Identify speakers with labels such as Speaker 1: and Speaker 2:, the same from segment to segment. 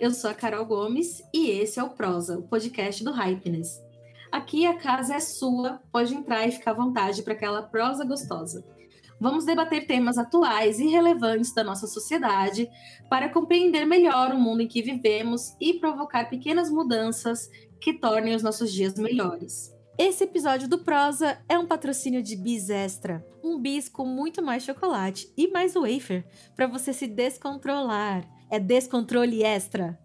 Speaker 1: eu sou a Carol Gomes e esse é o Prosa, o podcast do Hypeness. Aqui a casa é sua, pode entrar e ficar à vontade para aquela prosa gostosa. Vamos debater temas atuais e relevantes da nossa sociedade para compreender melhor o mundo em que vivemos e provocar pequenas mudanças que tornem os nossos dias melhores. Esse episódio do Prosa é um patrocínio de Bis Extra, um bis com muito mais chocolate e mais wafer para você se descontrolar. É descontrole extra.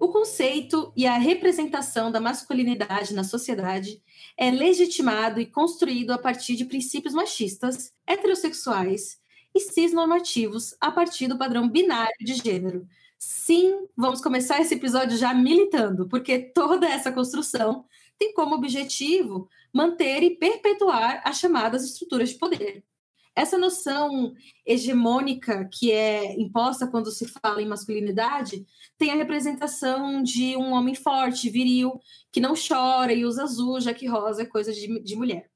Speaker 1: O conceito e a representação da masculinidade na sociedade é legitimado e construído a partir de princípios machistas, heterossexuais e cisnormativos a partir do padrão binário de gênero. Sim, vamos começar esse episódio já militando, porque toda essa construção tem como objetivo manter e perpetuar as chamadas estruturas de poder. Essa noção hegemônica que é imposta quando se fala em masculinidade tem a representação de um homem forte, viril, que não chora e usa azul, já que rosa é coisa de, de mulher.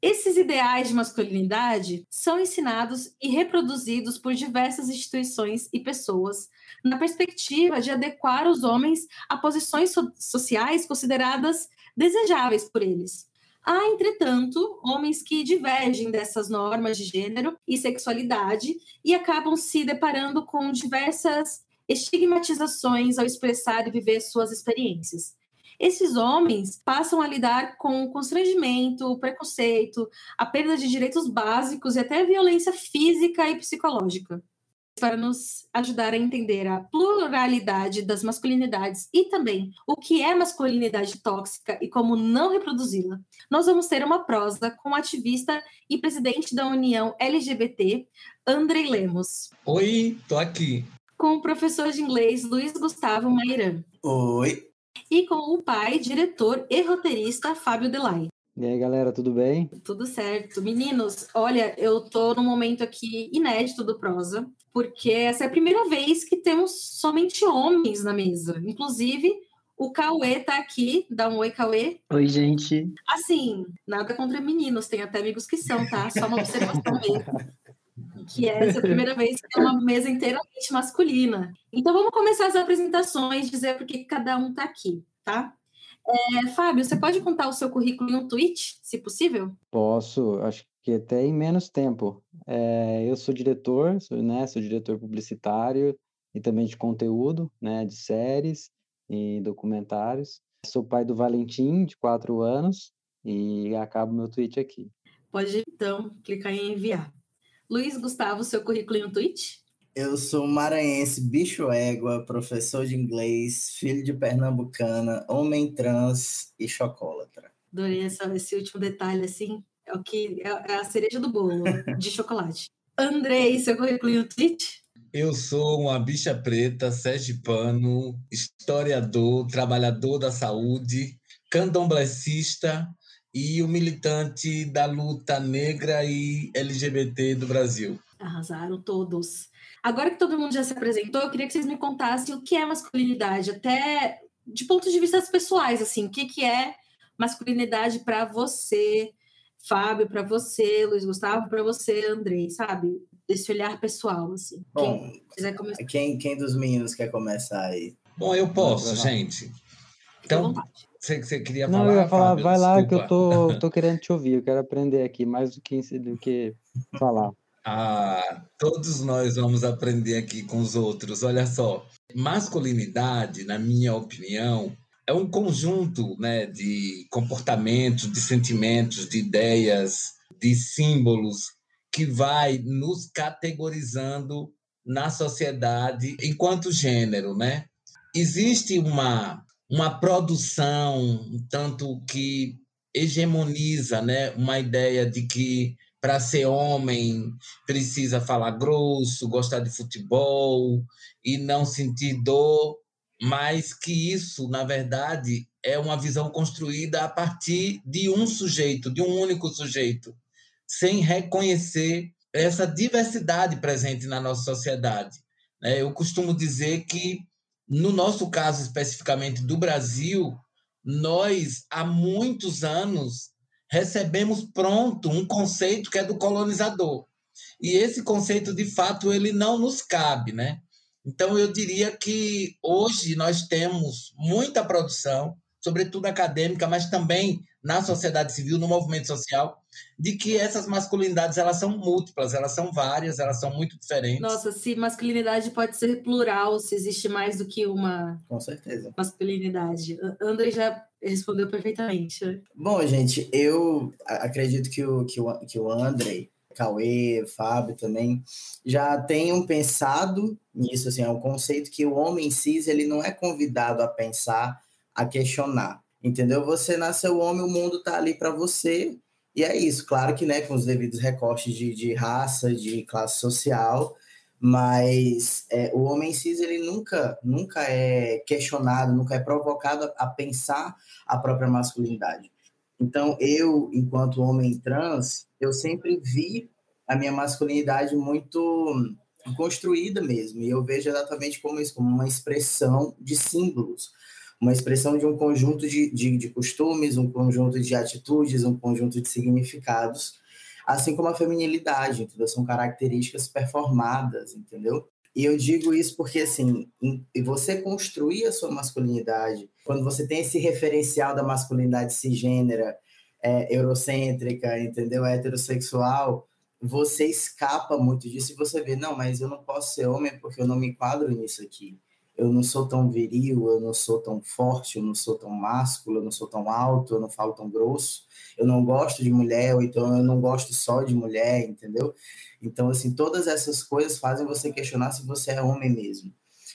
Speaker 1: Esses ideais de masculinidade são ensinados e reproduzidos por diversas instituições e pessoas na perspectiva de adequar os homens a posições so sociais consideradas desejáveis por eles. Há, entretanto, homens que divergem dessas normas de gênero e sexualidade e acabam se deparando com diversas estigmatizações ao expressar e viver suas experiências. Esses homens passam a lidar com constrangimento, preconceito, a perda de direitos básicos e até violência física e psicológica para nos ajudar a entender a pluralidade das masculinidades e também o que é masculinidade tóxica e como não reproduzi-la. Nós vamos ter uma prosa com o ativista e presidente da União LGBT, Andrei Lemos.
Speaker 2: Oi, tô aqui.
Speaker 1: Com o professor de inglês Luiz Gustavo Mairan.
Speaker 3: Oi.
Speaker 1: E com o pai, diretor e roteirista Fábio Delay.
Speaker 4: E aí, galera, tudo bem?
Speaker 1: Tudo certo. Meninos, olha, eu tô num momento aqui inédito do prosa porque essa é a primeira vez que temos somente homens na mesa. Inclusive, o Cauê tá aqui. Dá um oi, Cauê.
Speaker 5: Oi, gente.
Speaker 1: Assim, nada contra meninos, tem até amigos que são, tá? Só uma observação mesmo. Que é essa primeira vez que é uma mesa inteiramente masculina. Então vamos começar as apresentações, dizer por que cada um tá aqui, tá? É, Fábio, você pode contar o seu currículo em um tweet, se possível?
Speaker 4: Posso, acho que até em menos tempo. É, eu sou diretor, sou, né, sou diretor publicitário e também de conteúdo, né, de séries e documentários. Sou pai do Valentim, de quatro anos, e acabo meu tweet aqui.
Speaker 1: Pode, então, clicar em enviar. Luiz Gustavo, seu currículo em um tweet?
Speaker 3: Eu sou maranhense, bicho égua, professor de inglês, filho de pernambucana, homem trans e chocólatra.
Speaker 1: Adorei esse último detalhe, assim, é o que é, é a cereja do bolo de chocolate. Andrei, seu currículo no tweet?
Speaker 2: Eu sou uma bicha preta, sergipano, historiador, trabalhador da saúde, candomblessista e o militante da luta negra e LGBT do Brasil.
Speaker 1: Arrasaram todos. Agora que todo mundo já se apresentou, eu queria que vocês me contassem o que é masculinidade, até de pontos de vista pessoais, assim, o que, que é masculinidade para você, Fábio, para você, Luiz Gustavo, para você, Andrei, sabe? Desse olhar pessoal, assim.
Speaker 3: Bom, quem quiser começar. Quem, quem dos meninos quer começar aí?
Speaker 2: Bom, eu posso, gente. Então, você, você queria falar?
Speaker 4: Não, eu ia falar,
Speaker 2: Fábio,
Speaker 4: vai lá
Speaker 2: desculpa.
Speaker 4: que eu tô, tô querendo te ouvir, eu quero aprender aqui mais do que, do que falar.
Speaker 2: Ah, todos nós vamos aprender aqui com os outros. Olha só, masculinidade, na minha opinião, é um conjunto né, de comportamentos, de sentimentos, de ideias, de símbolos que vai nos categorizando na sociedade enquanto gênero, né? Existe uma uma produção tanto que hegemoniza, né, uma ideia de que para ser homem precisa falar grosso, gostar de futebol e não sentir dor mas que isso, na verdade, é uma visão construída a partir de um sujeito, de um único sujeito, sem reconhecer essa diversidade presente na nossa sociedade. né? Eu costumo dizer que, no nosso caso especificamente do Brasil, nós, há muitos anos, recebemos pronto um conceito que é do colonizador. E esse conceito, de fato, ele não nos cabe, né? Então, eu diria que hoje nós temos muita produção, sobretudo acadêmica, mas também na sociedade civil, no movimento social, de que essas masculinidades elas são múltiplas, elas são várias, elas são muito diferentes.
Speaker 1: Nossa, se masculinidade pode ser plural, se existe mais do que uma
Speaker 3: Com certeza.
Speaker 1: masculinidade. André já respondeu perfeitamente.
Speaker 3: Bom, gente, eu acredito que o, que o, que o André Cauê, Fábio também, já tenham pensado nisso, assim, é um conceito que o homem cis, ele não é convidado a pensar, a questionar, entendeu? Você nasceu homem, o mundo tá ali para você, e é isso, claro que, né, com os devidos recortes de, de raça, de classe social, mas é, o homem cis, ele nunca, nunca é questionado, nunca é provocado a, pensar a própria masculinidade. Então, eu, enquanto homem trans, eu sempre vi a minha masculinidade muito construída mesmo. E eu vejo exatamente como isso, como uma expressão de símbolos, uma expressão de um conjunto de, de, de costumes, um conjunto de atitudes, um conjunto de significados, assim como a feminilidade, entendeu? São características performadas, entendeu? E eu digo isso porque, assim, você construir a sua masculinidade, quando você tem esse referencial da masculinidade cisgênera, é, eurocêntrica, entendeu? Heterossexual, você escapa muito disso e você vê, não, mas eu não posso ser homem porque eu não me enquadro nisso aqui. Eu não sou tão viril, eu não sou tão forte, eu não sou tão másculo, eu não sou tão alto, eu não falo tão grosso, eu não gosto de mulher, ou então eu não gosto só de mulher, entendeu? Então, assim, todas essas coisas fazem você questionar se você é homem mesmo.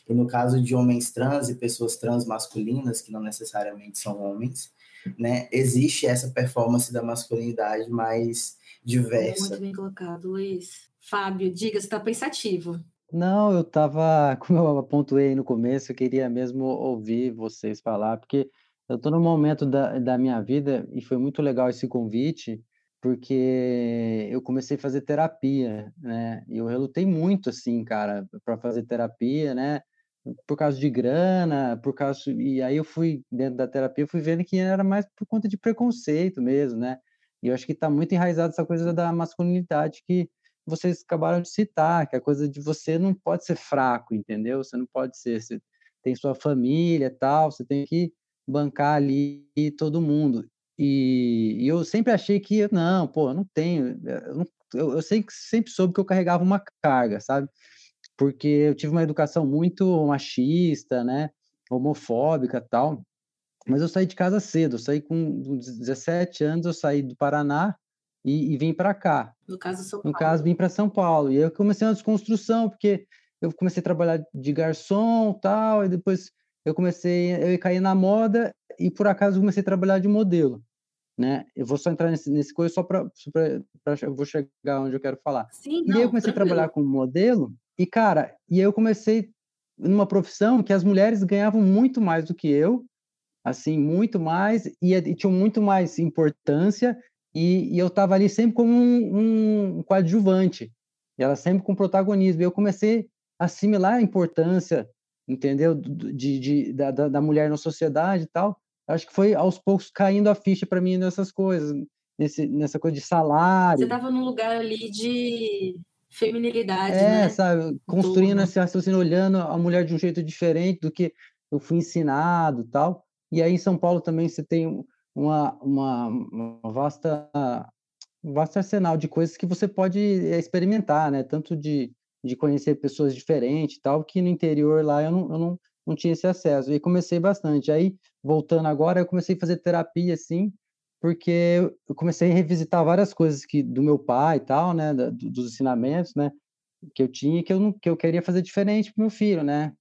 Speaker 3: E no caso de homens trans e pessoas trans masculinas, que não necessariamente são homens, né, existe essa performance da masculinidade mais diversa.
Speaker 1: Muito bem colocado, Luiz. Fábio, diga, você está pensativo.
Speaker 4: Não, eu estava, como eu pontuei no começo, eu queria mesmo ouvir vocês falar, porque eu estou num momento da, da minha vida e foi muito legal esse convite, porque eu comecei a fazer terapia, né? E eu relutei muito, assim, cara, para fazer terapia, né? Por causa de grana, por causa. E aí eu fui, dentro da terapia, fui vendo que era mais por conta de preconceito mesmo, né? E eu acho que está muito enraizado essa coisa da masculinidade que vocês acabaram de citar, que a coisa de você não pode ser fraco, entendeu? Você não pode ser. Você tem sua família tal, você tem que bancar ali todo mundo. E, e, eu sempre achei que, não, pô, eu não tenho. Eu, não, eu, eu sempre, sempre soube que eu carregava uma carga, sabe? Porque eu tive uma educação muito machista, né? Homofóbica tal. Mas eu saí de casa cedo, eu saí com 17 anos, eu saí do Paraná e, e vim para cá.
Speaker 1: No caso, São
Speaker 4: Paulo. No caso, vim para São Paulo. E eu comecei uma desconstrução, porque eu comecei a trabalhar de garçom tal, e depois eu comecei, eu caí na moda e por acaso comecei a trabalhar de modelo né? Eu vou só entrar nesse, nesse coisa só para eu vou chegar onde eu quero falar.
Speaker 1: Sim,
Speaker 4: e aí eu comecei tranquilo. a trabalhar como modelo e cara, e aí eu comecei numa profissão que as mulheres ganhavam muito mais do que eu, assim, muito mais e, e tinham muito mais importância e, e eu estava ali sempre como um, um coadjuvante, e ela sempre com protagonismo. E eu comecei a assimilar a importância, entendeu, de, de da, da mulher na sociedade e tal acho que foi aos poucos caindo a ficha para mim nessas coisas, nesse, nessa coisa de salário.
Speaker 1: Você estava num lugar ali de feminilidade,
Speaker 4: é,
Speaker 1: né?
Speaker 4: sabe, construindo Tudo. esse raciocínio, olhando a mulher de um jeito diferente do que eu fui ensinado tal. E aí em São Paulo também você tem uma, uma, uma vasta um vasto arsenal de coisas que você pode eh, experimentar, né? Tanto de, de conhecer pessoas diferentes tal, que no interior lá eu não, eu não, não tinha esse acesso. E comecei bastante. Aí, voltando agora, eu comecei a fazer terapia, assim, porque eu comecei a revisitar várias coisas que do meu pai e tal, né, da, dos ensinamentos, né, que eu tinha que eu não, que eu queria fazer diferente para meu filho, né?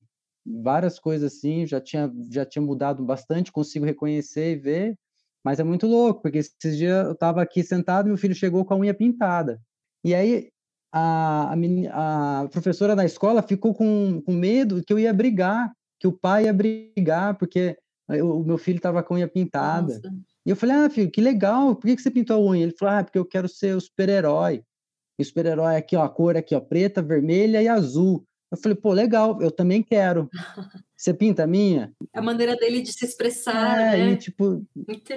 Speaker 4: Várias coisas assim, já tinha já tinha mudado bastante, consigo reconhecer e ver, mas é muito louco, porque esses dias eu estava aqui sentado e meu filho chegou com a unha pintada. E aí a, a, a professora da escola ficou com, com medo que eu ia brigar, que o pai ia brigar porque o meu filho estava com a unha pintada. Nossa. E eu falei, ah, filho, que legal, por que, que você pintou a unha? Ele falou, ah, porque eu quero ser o super-herói. E o super-herói aqui, ó, a cor aqui, ó, preta, vermelha e azul. Eu falei, pô, legal, eu também quero. você pinta a minha?
Speaker 1: A maneira dele de se expressar,
Speaker 4: é,
Speaker 1: né?
Speaker 4: E, tipo,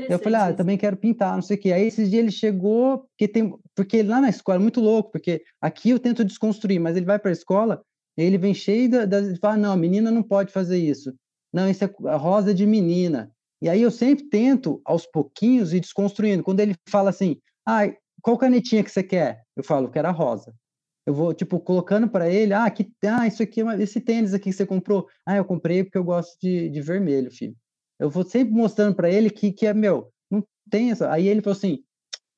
Speaker 4: eu falei, ah, também quero pintar, não sei o quê. Aí esses dias ele chegou, porque tem, porque lá na escola é muito louco, porque aqui eu tento desconstruir, mas ele vai para a escola, ele vem cheio da, da ele fala, não, menina não pode fazer isso. Não, isso é a rosa de menina. E aí eu sempre tento, aos pouquinhos, ir desconstruindo. Quando ele fala assim, ah, qual canetinha que você quer? Eu falo, quero a rosa eu vou, tipo, colocando para ele, ah, que, ah, isso aqui, esse tênis aqui que você comprou, ah, eu comprei porque eu gosto de, de vermelho, filho. Eu vou sempre mostrando para ele que, que é meu, não tem essa. Aí ele falou assim,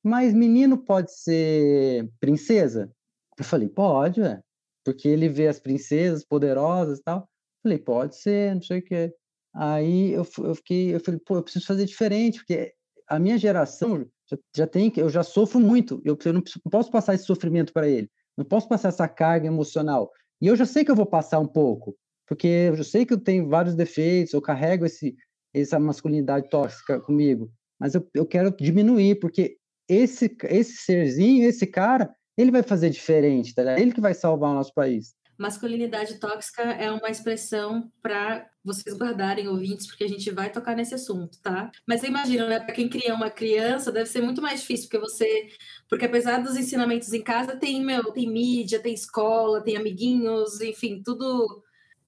Speaker 4: mas menino pode ser princesa? Eu falei, pode, é, porque ele vê as princesas poderosas e tal. Eu falei, pode ser, não sei o quê. Aí eu, eu fiquei, eu falei, pô, eu preciso fazer diferente, porque a minha geração já, já tem, eu já sofro muito, eu, eu não, não posso passar esse sofrimento para ele. Não posso passar essa carga emocional. E eu já sei que eu vou passar um pouco, porque eu já sei que eu tenho vários defeitos, eu carrego esse, essa masculinidade tóxica comigo, mas eu, eu quero diminuir, porque esse, esse serzinho, esse cara, ele vai fazer diferente, tá? Ele que vai salvar o nosso país.
Speaker 1: Masculinidade tóxica é uma expressão para vocês guardarem ouvintes, porque a gente vai tocar nesse assunto, tá? Mas imagina, né? Para quem cria uma criança, deve ser muito mais difícil, porque você. Porque apesar dos ensinamentos em casa, tem, meu, tem mídia, tem escola, tem amiguinhos, enfim, tudo.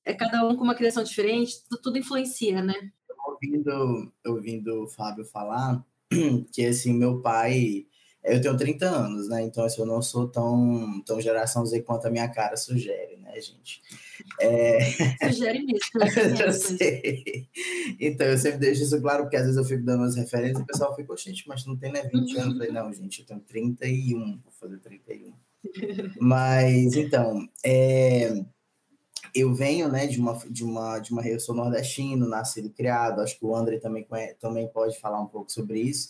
Speaker 1: É cada um com uma criação diferente, tudo, tudo influencia, né?
Speaker 3: Ouvindo, ouvindo o Fábio falar, que assim, meu pai eu tenho 30 anos, né? Então, assim, eu não sou tão, tão geração Z quanto a minha cara sugere, né, gente?
Speaker 1: É... Sugere mesmo.
Speaker 3: eu sei. Então, eu sempre deixo isso claro, porque às vezes eu fico dando as referências e o pessoal fica, gente, mas não tem né, 20 anos. Eu falei, não, gente, eu tenho 31, vou fazer 31. mas, então, é eu venho né, de, uma, de, uma, de uma. Eu sou nordestino, nascido e criado, acho que o André também, também pode falar um pouco sobre isso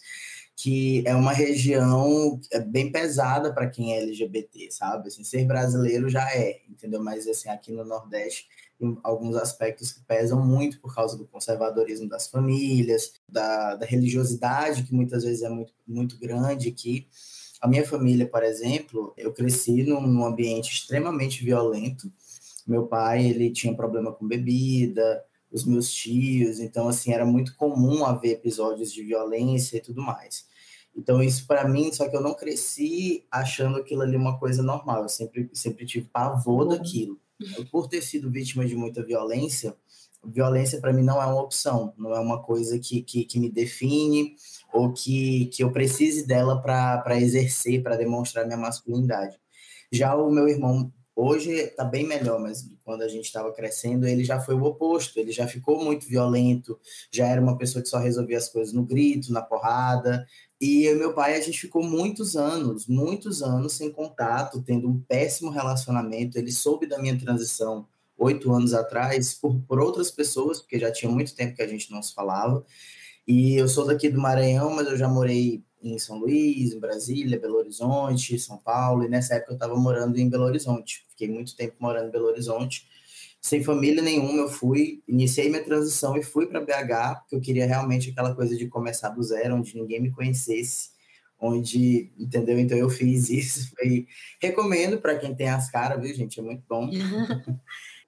Speaker 3: que é uma região é bem pesada para quem é LGBT, sabe? Assim, ser brasileiro já é, entendeu? Mas assim, aqui no Nordeste tem alguns aspectos que pesam muito por causa do conservadorismo das famílias, da, da religiosidade que muitas vezes é muito, muito grande aqui. A minha família, por exemplo, eu cresci num, num ambiente extremamente violento. Meu pai, ele tinha problema com bebida, os meus tios, então assim era muito comum haver episódios de violência e tudo mais. Então isso para mim, só que eu não cresci achando aquilo ali uma coisa normal, eu sempre sempre tive pavor uhum. daquilo. Eu, por ter sido vítima de muita violência, violência para mim não é uma opção, não é uma coisa que, que, que me define ou que, que eu precise dela para exercer, para demonstrar minha masculinidade. Já o meu irmão Hoje está bem melhor, mas quando a gente estava crescendo, ele já foi o oposto, ele já ficou muito violento, já era uma pessoa que só resolvia as coisas no grito, na porrada. E eu e meu pai, a gente ficou muitos anos, muitos anos sem contato, tendo um péssimo relacionamento. Ele soube da minha transição oito anos atrás por, por outras pessoas, porque já tinha muito tempo que a gente não se falava. E eu sou daqui do Maranhão, mas eu já morei em São Luís, em Brasília, Belo Horizonte, São Paulo, e nessa época eu estava morando em Belo Horizonte. Fiquei muito tempo morando em Belo Horizonte. Sem família nenhuma, eu fui, iniciei minha transição e fui para BH, porque eu queria realmente aquela coisa de começar do zero, onde ninguém me conhecesse, onde, entendeu? Então eu fiz isso, foi... recomendo para quem tem as caras, viu, gente? É muito bom.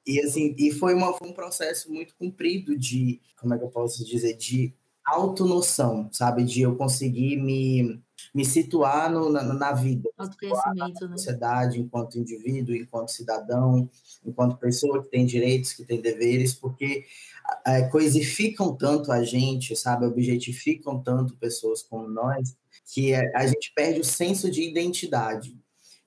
Speaker 3: e assim, e foi, uma, foi um processo muito comprido de, como é que eu posso dizer, de autonoção, sabe? De eu conseguir me, me situar no, na, na vida.
Speaker 1: Autoconhecimento,
Speaker 3: na né? sociedade, enquanto indivíduo, enquanto cidadão, enquanto pessoa que tem direitos, que tem deveres, porque é, coisificam tanto a gente, sabe? Objetificam tanto pessoas como nós, que é, a gente perde o senso de identidade.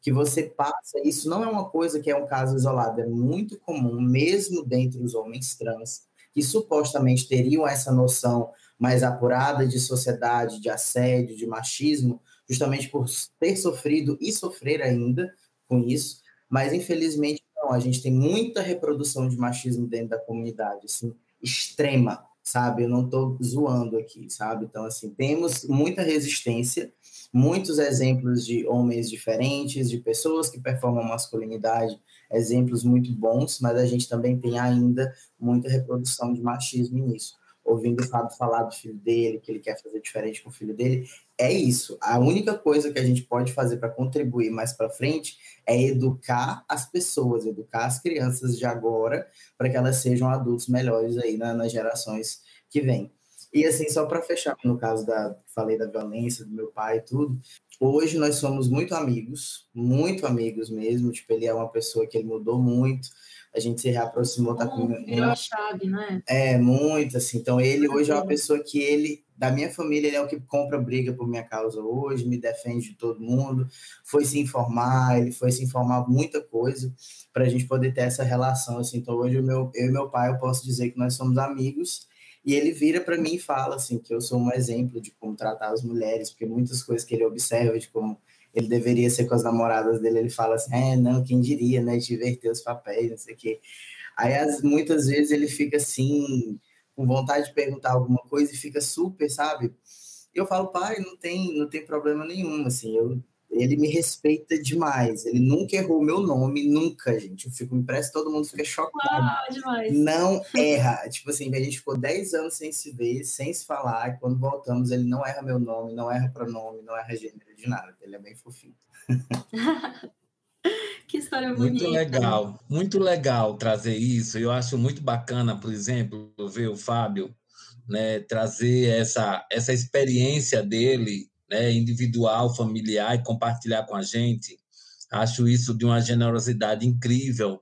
Speaker 3: Que você passa, isso não é uma coisa que é um caso isolado, é muito comum, mesmo dentre os homens trans, que supostamente teriam essa noção mais apurada de sociedade, de assédio, de machismo, justamente por ter sofrido e sofrer ainda com isso, mas infelizmente não, a gente tem muita reprodução de machismo dentro da comunidade, assim, extrema, sabe? Eu não estou zoando aqui, sabe? Então, assim, temos muita resistência, muitos exemplos de homens diferentes, de pessoas que performam masculinidade, exemplos muito bons, mas a gente também tem ainda muita reprodução de machismo nisso. Ouvindo o Fábio falar do filho dele, que ele quer fazer diferente com o filho dele, é isso. A única coisa que a gente pode fazer para contribuir mais para frente é educar as pessoas, educar as crianças de agora, para que elas sejam adultos melhores aí na, nas gerações que vêm. E assim, só para fechar, no caso da falei da violência do meu pai e tudo, hoje nós somos muito amigos, muito amigos mesmo. Tipo, ele é uma pessoa que ele mudou muito a gente se reaproximou, tá com
Speaker 1: virou a chave, né?
Speaker 3: É, muito, assim. Então, ele hoje é uma pessoa que ele, da minha família, ele é o que compra briga por minha causa hoje, me defende de todo mundo, foi se informar, ele foi se informar muita coisa para a gente poder ter essa relação, assim. Então, hoje, o meu, eu e meu pai, eu posso dizer que nós somos amigos, e ele vira para mim e fala, assim, que eu sou um exemplo de como tratar as mulheres, porque muitas coisas que ele observa de como ele deveria ser com as namoradas dele, ele fala assim, é, não, quem diria, né, de inverter os papéis, não sei o quê. Aí, as, muitas vezes, ele fica assim, com vontade de perguntar alguma coisa e fica super, sabe? Eu falo, pai, não tem, não tem problema nenhum, assim, eu ele me respeita demais. Ele nunca errou o meu nome, nunca, gente. Eu fico impresso, todo mundo fica chocado.
Speaker 1: Ah, demais.
Speaker 3: Não erra. tipo assim, a gente ficou 10 anos sem se ver, sem se falar, e quando voltamos, ele não erra meu nome, não erra pronome, não erra gênero de nada. Ele é bem fofinho.
Speaker 1: que história
Speaker 2: muito
Speaker 1: bonita.
Speaker 2: Muito legal, muito legal trazer isso. Eu acho muito bacana, por exemplo, ver o Fábio né, trazer essa, essa experiência dele né, individual, familiar e compartilhar com a gente. Acho isso de uma generosidade incrível,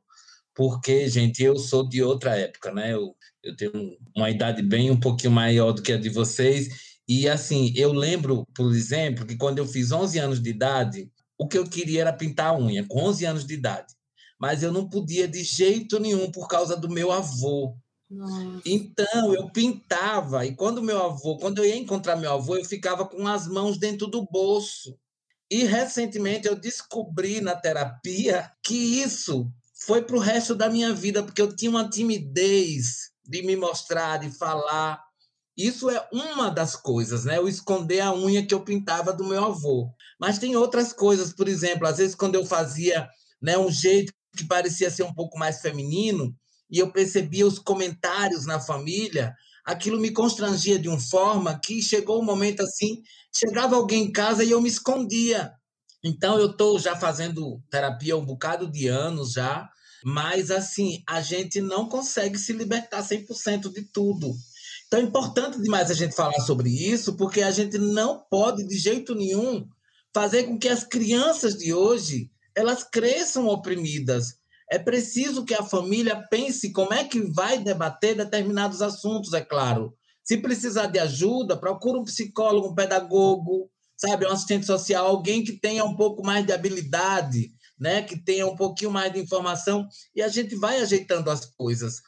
Speaker 2: porque, gente, eu sou de outra época, né? Eu, eu tenho uma idade bem um pouquinho maior do que a de vocês. E, assim, eu lembro, por exemplo, que quando eu fiz 11 anos de idade, o que eu queria era pintar a unha, com 11 anos de idade. Mas eu não podia de jeito nenhum por causa do meu avô.
Speaker 1: Nossa.
Speaker 2: Então, eu pintava, e quando meu avô, quando eu ia encontrar meu avô, eu ficava com as mãos dentro do bolso. E recentemente eu descobri na terapia que isso foi para o resto da minha vida, porque eu tinha uma timidez de me mostrar, de falar. Isso é uma das coisas, né? Eu esconder a unha que eu pintava do meu avô. Mas tem outras coisas, por exemplo, às vezes quando eu fazia né, um jeito que parecia ser um pouco mais feminino, e eu percebia os comentários na família, aquilo me constrangia de uma forma que chegou um momento assim, chegava alguém em casa e eu me escondia. Então eu estou já fazendo terapia há um bocado de anos já, mas assim, a gente não consegue se libertar 100% de tudo. Então é importante demais a gente falar sobre isso, porque a gente não pode de jeito nenhum fazer com que as crianças de hoje elas cresçam oprimidas, é preciso que a família pense como é que vai debater determinados assuntos, é claro. Se precisar de ajuda, procura um psicólogo, um pedagogo, sabe, um assistente social, alguém que tenha um pouco mais de habilidade, né, que tenha um pouquinho mais de informação, e a gente vai ajeitando as coisas.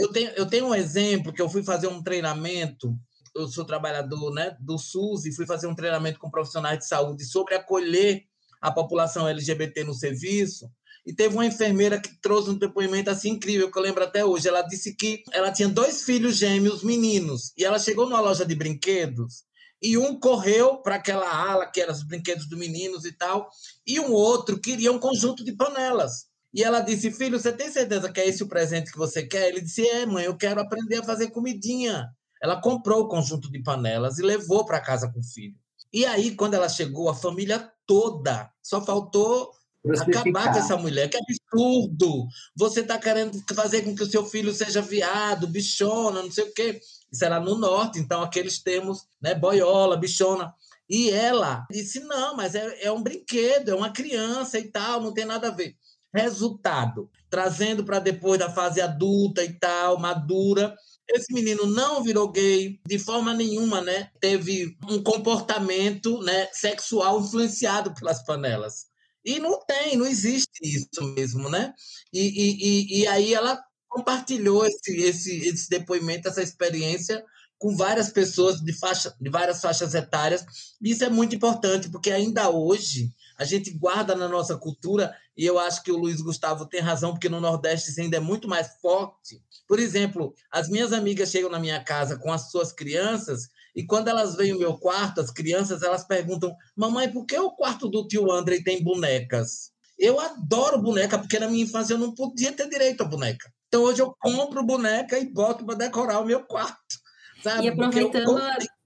Speaker 2: Eu tenho, eu tenho um exemplo que eu fui fazer um treinamento, eu sou trabalhador né, do SUS e fui fazer um treinamento com profissionais de saúde sobre acolher a população LGBT no serviço. E teve uma enfermeira que trouxe um depoimento assim incrível, que eu lembro até hoje. Ela disse que ela tinha dois filhos gêmeos meninos, e ela chegou numa loja de brinquedos, e um correu para aquela ala, que eram os brinquedos dos meninos e tal, e um outro queria um conjunto de panelas. E ela disse: Filho, você tem certeza que é esse o presente que você quer? Ele disse: É, mãe, eu quero aprender a fazer comidinha. Ela comprou o conjunto de panelas e levou para casa com o filho. E aí, quando ela chegou, a família toda, só faltou Acabar com essa mulher, que absurdo! Você está querendo fazer com que o seu filho seja viado, bichona, não sei o quê. Isso era no norte, então aqueles termos, né, boiola, bichona. E ela disse: não, mas é, é um brinquedo, é uma criança e tal, não tem nada a ver. Resultado: trazendo para depois da fase adulta e tal, madura, esse menino não virou gay de forma nenhuma, né? Teve um comportamento né, sexual influenciado pelas panelas. E não tem, não existe isso mesmo, né? E, e, e, aí ela compartilhou esse, esse, esse depoimento, essa experiência com várias pessoas de, faixa, de várias faixas etárias. E isso é muito importante, porque ainda hoje a gente guarda na nossa cultura, e eu acho que o Luiz Gustavo tem razão, porque no Nordeste isso ainda é muito mais forte. Por exemplo, as minhas amigas chegam na minha casa com as suas crianças e quando elas veem o meu quarto, as crianças, elas perguntam: Mamãe, por que o quarto do tio André tem bonecas? Eu adoro boneca, porque na minha infância eu não podia ter direito a boneca. Então hoje eu compro boneca e boto para decorar o meu quarto.
Speaker 1: Sabe? E aproveitando.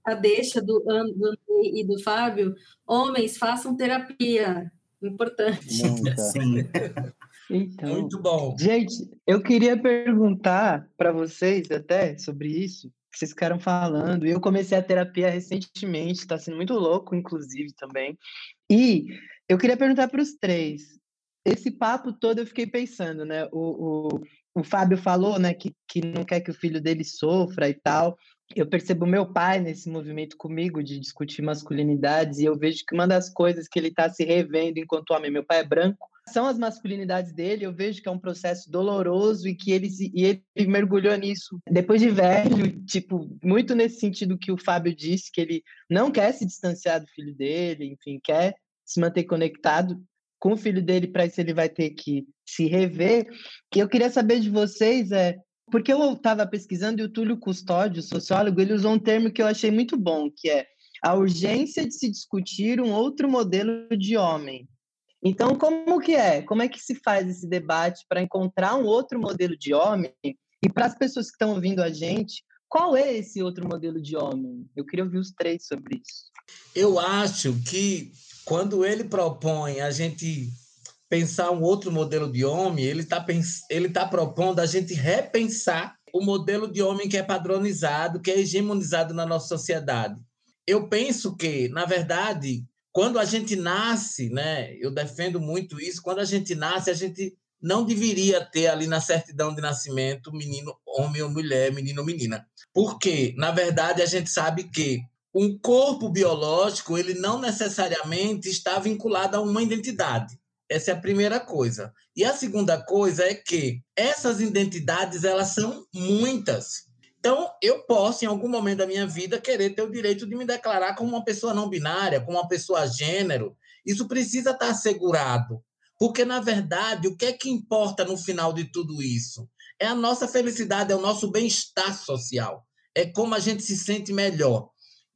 Speaker 1: A, deixa do, do André e do Fábio, homens, façam terapia. Importante.
Speaker 3: Sim.
Speaker 5: Então,
Speaker 2: Muito bom.
Speaker 5: Gente, eu queria perguntar para vocês até sobre isso, que vocês ficaram falando. Eu comecei a terapia recentemente, está sendo muito louco, inclusive, também. E eu queria perguntar para os três. Esse papo todo eu fiquei pensando, né? O, o, o Fábio falou, né, que, que não quer que o filho dele sofra e tal. Eu percebo meu pai nesse movimento comigo de discutir masculinidades e eu vejo que uma das coisas que ele está se revendo enquanto homem, meu pai é branco, são as masculinidades dele. Eu vejo que é um processo doloroso e que ele, e ele mergulhou nisso depois de velho, tipo, muito nesse sentido que o Fábio disse, que ele não quer se distanciar do filho dele, enfim, quer se manter conectado com o filho dele para isso ele vai ter que se rever. Que eu queria saber de vocês é porque eu estava pesquisando e o Túlio Custódio, sociólogo, ele usou um termo que eu achei muito bom, que é a urgência de se discutir um outro modelo de homem. Então, como que é? Como é que se faz esse debate para encontrar um outro modelo de homem? E para as pessoas que estão ouvindo a gente, qual é esse outro modelo de homem? Eu queria ouvir os três sobre isso.
Speaker 2: Eu acho que quando ele propõe a gente pensar um outro modelo de homem, ele está ele tá propondo a gente repensar o modelo de homem que é padronizado, que é hegemonizado na nossa sociedade. Eu penso que, na verdade, quando a gente nasce, né, eu defendo muito isso, quando a gente nasce, a gente não deveria ter ali na certidão de nascimento menino, homem ou mulher, menino ou menina. Porque, na verdade, a gente sabe que um corpo biológico, ele não necessariamente está vinculado a uma identidade. Essa é a primeira coisa. E a segunda coisa é que essas identidades, elas são muitas. Então, eu posso, em algum momento da minha vida, querer ter o direito de me declarar como uma pessoa não binária, como uma pessoa gênero. Isso precisa estar assegurado. Porque, na verdade, o que é que importa no final de tudo isso? É a nossa felicidade, é o nosso bem-estar social. É como a gente se sente melhor.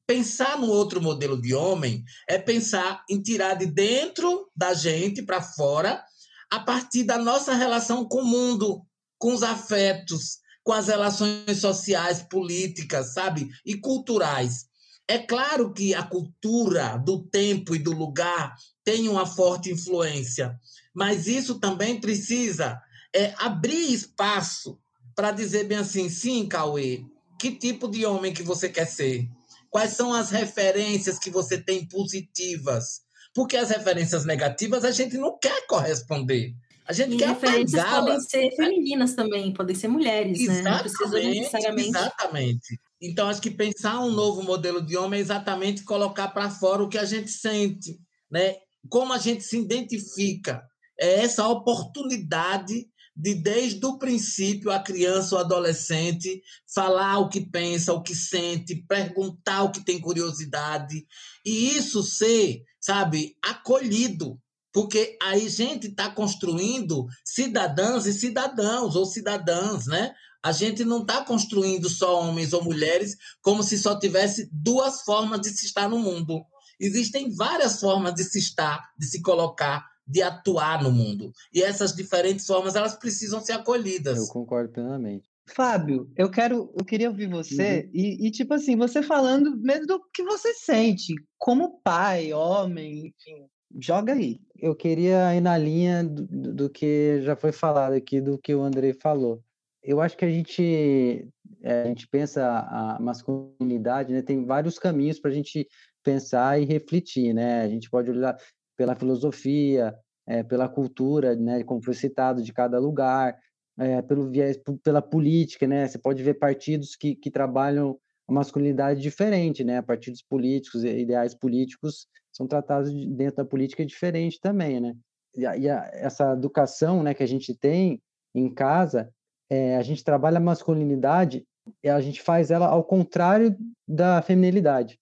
Speaker 2: Pensar no outro modelo de homem é pensar em tirar de dentro da gente para fora, a partir da nossa relação com o mundo, com os afetos, com as relações sociais, políticas, sabe? E culturais. É claro que a cultura do tempo e do lugar tem uma forte influência, mas isso também precisa é, abrir espaço para dizer bem assim, sim, Cauê, que tipo de homem que você quer ser? Quais são as referências que você tem positivas? Porque as referências negativas a gente não quer corresponder. A gente e quer
Speaker 1: referências podem ser femininas também, podem ser mulheres, exatamente, né? Não precisa necessariamente.
Speaker 2: Exatamente. Então, acho que pensar um novo modelo de homem é exatamente colocar para fora o que a gente sente, né? Como a gente se identifica. É essa oportunidade de, desde o princípio, a criança ou adolescente falar o que pensa, o que sente, perguntar o que tem curiosidade, e isso ser, sabe, acolhido porque aí a gente está construindo cidadãs e cidadãos, ou cidadãs, né? A gente não está construindo só homens ou mulheres como se só tivesse duas formas de se estar no mundo. Existem várias formas de se estar, de se colocar, de atuar no mundo. E essas diferentes formas, elas precisam ser acolhidas.
Speaker 4: Eu concordo plenamente.
Speaker 5: Fábio, eu quero, eu queria ouvir você uhum. e, e, tipo assim, você falando mesmo do que você sente como pai, homem, enfim, joga aí
Speaker 4: eu queria ir na linha do, do, que já foi falado aqui, do que o Andrei falou. Eu acho que a gente, é, a gente pensa a masculinidade, né, tem vários caminhos para a gente pensar e refletir, né? A gente pode olhar pela filosofia, é, pela cultura, né, como foi citado, de cada lugar, é, pelo viés, pela política, né? Você pode ver partidos que, que trabalham a masculinidade diferente, né? Partidos políticos, ideais políticos são tratados dentro da política diferente também, né? E, a, e a, essa educação, né, que a gente tem em casa, é, a gente trabalha a masculinidade e a gente faz ela ao contrário da feminilidade.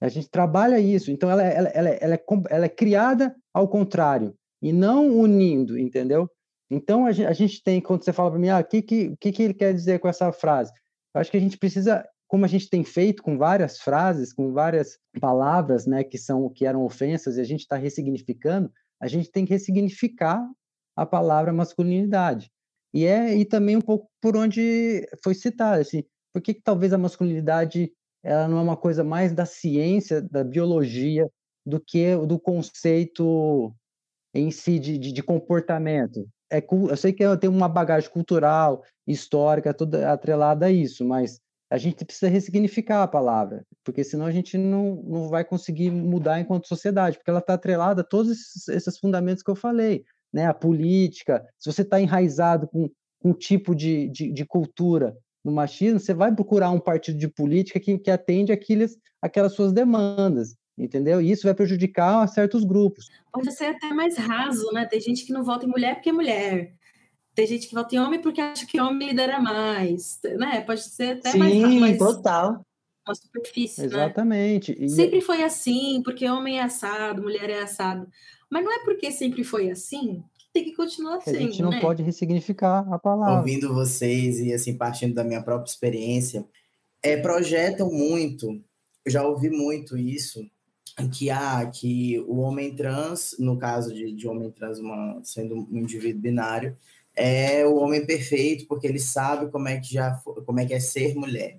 Speaker 4: A gente trabalha isso, então ela, ela, ela, ela, é, ela é criada ao contrário e não unindo, entendeu? Então a gente, a gente tem, quando você fala para mim, ah, o que, que, que, que ele quer dizer com essa frase? Eu acho que a gente precisa como a gente tem feito com várias frases, com várias palavras, né, que são que eram ofensas e a gente está ressignificando, a gente tem que ressignificar a palavra masculinidade. E é e também um pouco por onde foi citado, assim, por que, que talvez a masculinidade ela não é uma coisa mais da ciência, da biologia, do que do conceito em si de, de, de comportamento. É, eu sei que tem uma bagagem cultural, histórica, toda atrelada a isso, mas a gente precisa ressignificar a palavra, porque senão a gente não, não vai conseguir mudar enquanto sociedade, porque ela está atrelada a todos esses, esses, fundamentos que eu falei, né? A política, se você está enraizado com um tipo de, de, de, cultura no machismo, você vai procurar um partido de política que, que atende aqueles, aquelas suas demandas, entendeu? E isso vai prejudicar certos grupos.
Speaker 1: Pode ser até mais raso, né? Tem gente que não vota em mulher porque é mulher. Tem gente que vota em homem porque acha que homem lidera mais, né? Pode ser até
Speaker 5: Sim,
Speaker 1: mais
Speaker 5: rápido, mas total.
Speaker 1: Uma superfície, né?
Speaker 4: Exatamente.
Speaker 1: Né? Sempre foi assim, porque homem é assado, mulher é assado. Mas não é porque sempre foi assim tem que continuar sendo,
Speaker 4: A gente não
Speaker 1: né?
Speaker 4: pode ressignificar a palavra.
Speaker 3: Ouvindo vocês e assim partindo da minha própria experiência, é, projetam muito. Eu já ouvi muito isso que ah, que o homem trans, no caso de, de homem trans uma, sendo um indivíduo binário, é o homem perfeito porque ele sabe como é que já como é que é ser mulher.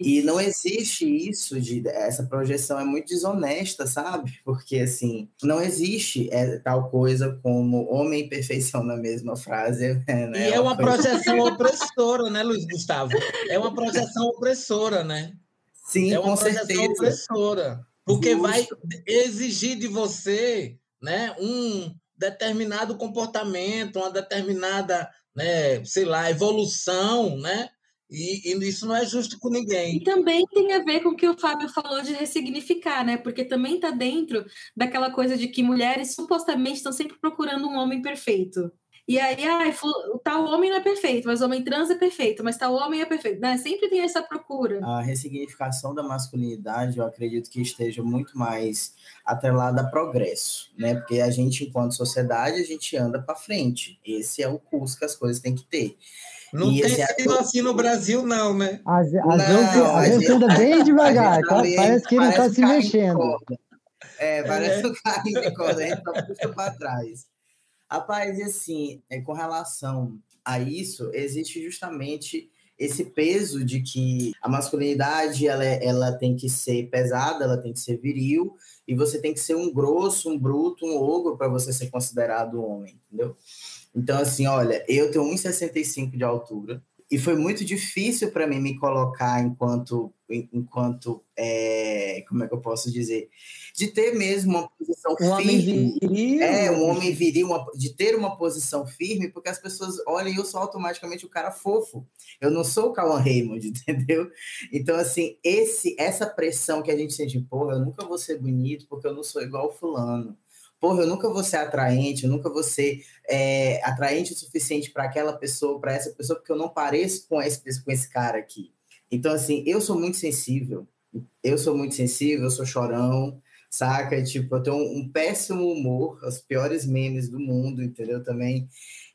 Speaker 3: E não existe isso de essa projeção é muito desonesta, sabe? Porque assim, não existe é, tal coisa como homem e perfeição na mesma frase,
Speaker 2: né? E é uma projeção opressora, né, Luiz Gustavo? É uma projeção opressora, né?
Speaker 3: Sim,
Speaker 2: é uma
Speaker 3: com
Speaker 2: projeção
Speaker 3: certeza.
Speaker 2: opressora, porque Justo. vai exigir de você, né, um determinado comportamento, uma determinada, né, sei lá, evolução, né? E, e, isso não é justo com ninguém.
Speaker 1: E também tem a ver com o que o Fábio falou de ressignificar, né? Porque também está dentro daquela coisa de que mulheres supostamente estão sempre procurando um homem perfeito. E aí, ah, tal homem não é perfeito, mas o homem trans é perfeito, mas tal homem é perfeito. Né? Sempre tem essa procura.
Speaker 3: A ressignificação da masculinidade, eu acredito que esteja muito mais atrelada a progresso, né? Porque a gente, enquanto sociedade, a gente anda para frente. Esse é o curso que as coisas têm que ter.
Speaker 2: Não e tem sido é... assim no Brasil, não, né?
Speaker 4: A, a, não, a gente anda bem devagar, tá? parece que ele está se mexendo.
Speaker 3: É, parece é. um carrinho de corda, a gente tá puxa para trás. Rapaz, e assim, é, com relação a isso, existe justamente esse peso de que a masculinidade ela, é, ela tem que ser pesada, ela tem que ser viril, e você tem que ser um grosso, um bruto, um ogro para você ser considerado homem, entendeu? Então, assim, olha, eu tenho 1,65 de altura, e foi muito difícil para mim me colocar enquanto enquanto é, como é que eu posso dizer de ter mesmo uma posição
Speaker 5: um
Speaker 3: firme
Speaker 5: homem viril.
Speaker 3: é um homem viril uma, de ter uma posição firme porque as pessoas olham e eu sou automaticamente o cara fofo eu não sou o Cauan Raymond entendeu então assim esse essa pressão que a gente sente porra eu nunca vou ser bonito porque eu não sou igual o fulano porra, eu nunca vou ser atraente, eu nunca vou ser é, atraente o suficiente para aquela pessoa, para essa pessoa, porque eu não pareço com esse, com esse cara aqui. Então, assim, eu sou muito sensível, eu sou muito sensível, eu sou chorão, saca? Tipo, eu tenho um, um péssimo humor, os piores memes do mundo, entendeu? Também.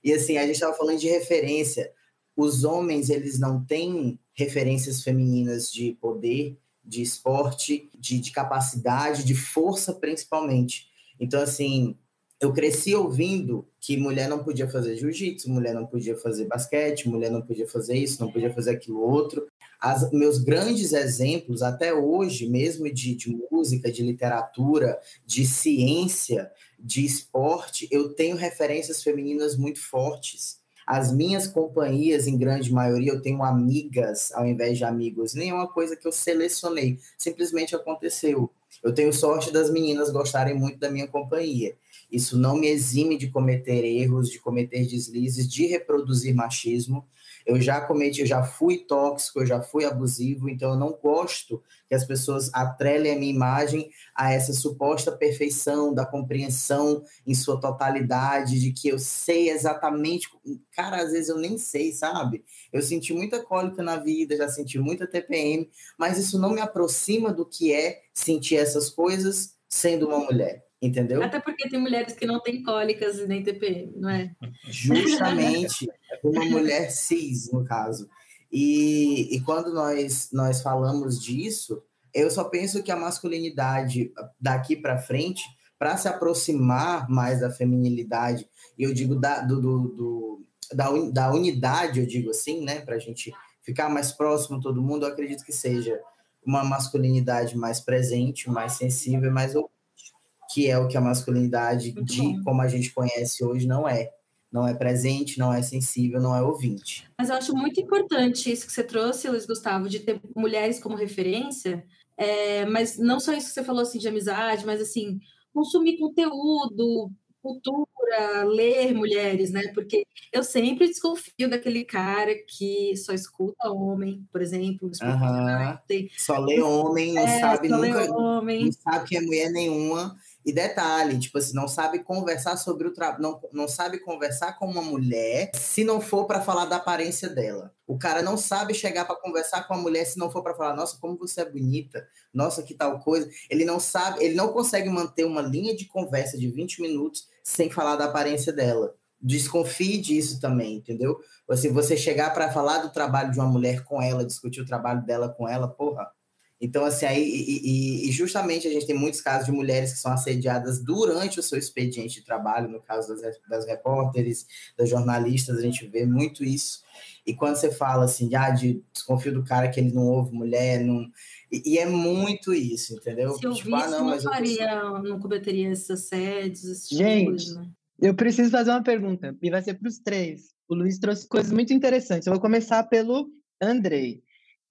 Speaker 3: E, assim, a gente estava falando de referência. Os homens, eles não têm referências femininas de poder, de esporte, de, de capacidade, de força, principalmente. Então, assim, eu cresci ouvindo que mulher não podia fazer jiu-jitsu, mulher não podia fazer basquete, mulher não podia fazer isso, não podia fazer aquilo outro. As, meus grandes exemplos, até hoje, mesmo de, de música, de literatura, de ciência, de esporte, eu tenho referências femininas muito fortes. As minhas companhias, em grande maioria, eu tenho amigas ao invés de amigos. Nenhuma coisa que eu selecionei, simplesmente aconteceu. Eu tenho sorte das meninas gostarem muito da minha companhia. Isso não me exime de cometer erros, de cometer deslizes, de reproduzir machismo. Eu já cometi, eu já fui tóxico, eu já fui abusivo, então eu não gosto que as pessoas atrelem a minha imagem a essa suposta perfeição da compreensão em sua totalidade, de que eu sei exatamente. Cara, às vezes eu nem sei, sabe? Eu senti muita cólica na vida, já senti muita TPM, mas isso não me aproxima do que é sentir essas coisas sendo uma mulher entendeu?
Speaker 1: Até porque tem mulheres que não têm cólicas e nem TPM, não é?
Speaker 3: Justamente, uma mulher cis, no caso. E, e quando nós, nós falamos disso, eu só penso que a masculinidade daqui para frente, para se aproximar mais da feminilidade, e eu digo da, do, do, do, da, da unidade, eu digo assim, né, para a gente ficar mais próximo todo mundo, eu acredito que seja uma masculinidade mais presente, mais sensível, mais que é o que a masculinidade
Speaker 1: Muito
Speaker 3: de
Speaker 1: bom.
Speaker 3: como a gente conhece hoje não é. Não é presente, não é sensível, não é ouvinte.
Speaker 1: Mas eu acho muito importante isso que você trouxe, Luiz Gustavo, de ter mulheres como referência, é, mas não só isso que você falou assim de amizade, mas assim, consumir conteúdo, cultura, ler mulheres, né? Porque eu sempre desconfio daquele cara que só escuta homem, por exemplo, tem-
Speaker 3: Só lê homem, não
Speaker 1: é,
Speaker 3: sabe nunca,
Speaker 1: homem.
Speaker 3: não sabe que é mulher nenhuma. E detalhe, tipo assim, não sabe conversar sobre o trabalho, não, não sabe conversar com uma mulher se não for para falar da aparência dela. O cara não sabe chegar para conversar com a mulher se não for para falar, nossa, como você é bonita, nossa, que tal coisa. Ele não sabe, ele não consegue manter uma linha de conversa de 20 minutos sem falar da aparência dela. Desconfie disso também, entendeu? Assim, você chegar para falar do trabalho de uma mulher com ela, discutir o trabalho dela com ela, porra, então, assim, aí, e, e- justamente a gente tem muitos casos de mulheres que são assediadas durante o seu expediente de trabalho, no caso das, das repórteres, das jornalistas, a gente vê muito isso. E quando você fala assim, ah, de desconfio do cara que ele não ouve mulher, não... E, e é muito isso, entendeu?
Speaker 1: Se eu
Speaker 3: Tipo,
Speaker 1: visse,
Speaker 3: ah,
Speaker 1: não,
Speaker 3: mas eu tô-
Speaker 1: faria, não cometeria esses assédios, esse tipo
Speaker 5: Gente,
Speaker 1: né?
Speaker 5: Eu preciso fazer uma pergunta, e vai ser para os três. O Luiz trouxe coisas muito interessantes. Eu vou começar pelo Andrei.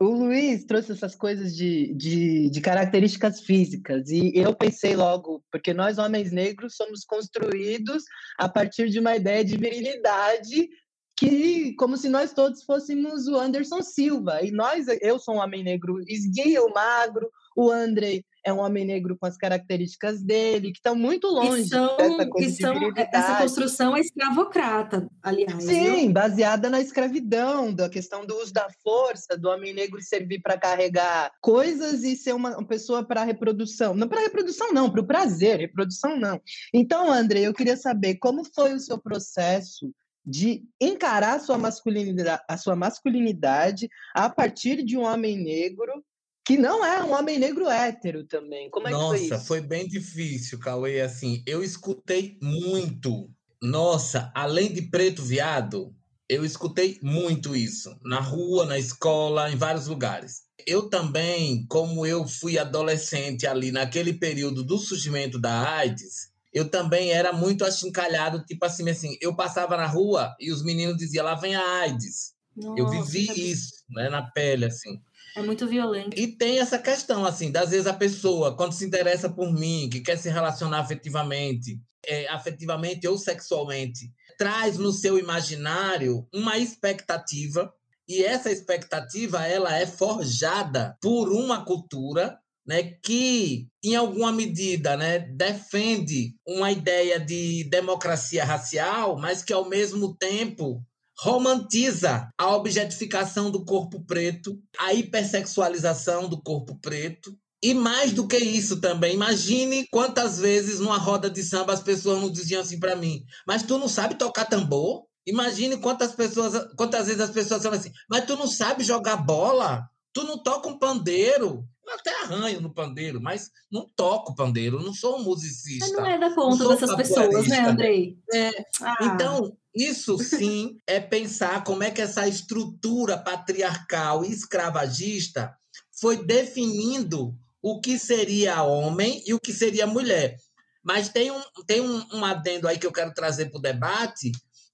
Speaker 5: O Luiz trouxe essas coisas de, de, de características físicas, e eu pensei logo, porque nós, homens negros, somos construídos a partir de uma ideia de virilidade que como se nós todos fôssemos o Anderson Silva. E nós, eu sou um homem negro esguio, magro, o Andrei é um homem negro com as características dele, que estão muito longe
Speaker 1: E são,
Speaker 5: dessa coisa de
Speaker 1: são essa
Speaker 5: virilidade.
Speaker 1: construção é escravocrata, aliás.
Speaker 5: Sim, baseada na escravidão, da questão do uso da força, do homem negro servir para carregar coisas e ser uma, uma pessoa para reprodução. Não para reprodução, não, para o prazer, reprodução não. Então, André, eu queria saber como foi o seu processo de encarar a sua masculinidade, a sua masculinidade a partir de um homem negro que não é um homem negro hétero também. Como é que foi
Speaker 2: Nossa,
Speaker 5: isso?
Speaker 2: foi bem difícil, Cauê. Assim, eu escutei muito. Nossa, além de preto viado, eu escutei muito isso. Na rua, na escola, em vários lugares. Eu também, como eu fui adolescente ali naquele período do surgimento da AIDS, eu também era muito achincalhado, tipo assim, assim, eu passava na rua e os meninos diziam, lá vem a AIDS. eu
Speaker 1: Nossa,
Speaker 2: vivi
Speaker 1: que
Speaker 2: isso, né, na pele, assim.
Speaker 1: É muito violento.
Speaker 2: E tem essa questão, assim, das vezes a pessoa, quando se interessa por mim, que quer se relacionar afetivamente, é, afetivamente ou sexualmente, traz no seu imaginário uma expectativa, e essa expectativa, ela é forjada por uma cultura né, que, em alguma medida, né, defende uma ideia de democracia racial, mas que, ao mesmo tempo, romantiza a objetificação do corpo preto, a hipersexualização do corpo preto. E mais do que isso também, imagine quantas vezes numa roda de samba as pessoas não diziam assim para mim: "Mas tu não sabe tocar tambor?" Imagine quantas pessoas, quantas vezes as pessoas falam assim: "Mas tu não sabe jogar bola? Tu não toca um pandeiro?" Eu até arranho no pandeiro, mas não toco pandeiro, não sou um musicista.
Speaker 1: Mas não é da conta dessas pessoas, né. Andrei?
Speaker 2: É,
Speaker 1: Ah,
Speaker 2: então, isso sim é pensar como é que essa estrutura patriarcal e escravagista foi definindo o que seria homem e o que seria mulher. Mas tem um, tem um, um adendo aí que eu quero trazer para o debate,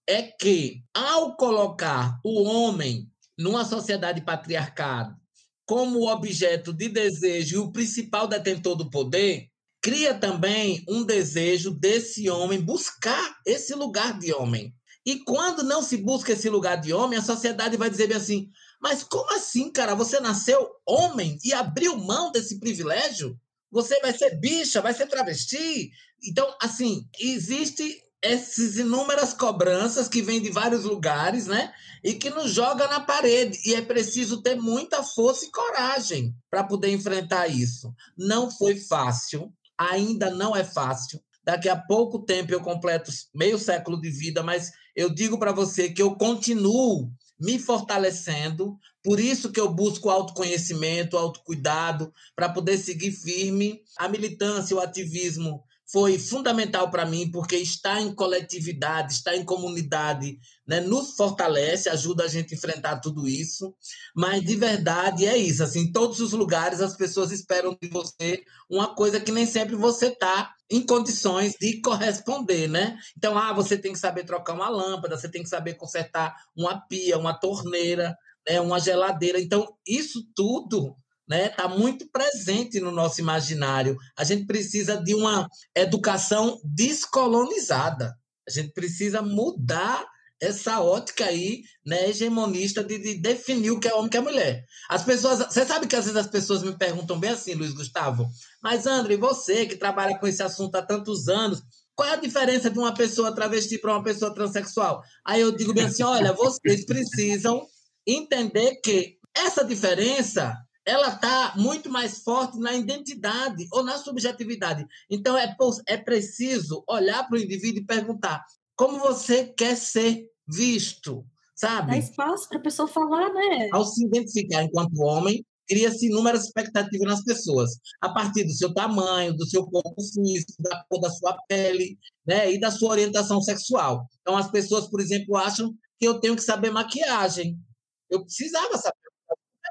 Speaker 2: é que ao colocar o homem numa sociedade patriarcal como objeto de desejo e o principal detentor do poder, cria também um desejo desse homem buscar esse lugar de homem. E quando não se busca esse lugar de homem, a sociedade vai dizer bem assim: mas como assim, cara? Você nasceu homem e abriu mão desse privilégio? Você vai ser bicha, vai ser travesti? Então, assim, existe essas inúmeras cobranças que vêm de vários lugares, né? E que nos joga na parede. E é preciso ter muita força e coragem para poder enfrentar isso. Não foi fácil, ainda não é fácil. Daqui a pouco tempo eu completo meio século de vida, mas eu digo para você que eu continuo me fortalecendo, por isso que eu busco autoconhecimento, autocuidado, para poder seguir firme. A militância, o ativismo foi fundamental para mim, porque estar em coletividade, estar em comunidade, né, nos fortalece, ajuda a gente a enfrentar tudo isso. Mas de verdade é isso, assim, em todos os lugares as pessoas esperam de você uma coisa que nem sempre você está em condições de corresponder, né? Então, ah, você tem que saber trocar uma lâmpada, você tem que saber consertar uma pia, uma torneira, né, uma geladeira. Então, isso tudo né, está muito presente no nosso imaginário. A gente precisa de uma educação descolonizada. A gente precisa mudar essa ótica aí, né, hegemonista de, de, definir o que é homem e o que é mulher. As pessoas, você sabe que às vezes as pessoas me perguntam bem assim, Luiz Gustavo, mas André, você que trabalha com esse assunto há tantos anos, qual é a diferença de uma pessoa travesti para uma pessoa transexual? Aí eu digo bem assim, olha, vocês precisam entender que essa diferença ela está muito mais forte na identidade ou na subjetividade. Então, é, é preciso olhar para o indivíduo e perguntar como você quer ser visto, sabe?
Speaker 1: Dá espaço para a pessoa falar, né?
Speaker 2: Ao se identificar enquanto homem, cria-se inúmeras expectativas nas pessoas, a partir do seu tamanho, do seu corpo físico, da cor da sua pele, né, e da sua orientação sexual. Então, as pessoas, por exemplo, acham que eu tenho que saber maquiagem. Eu precisava saber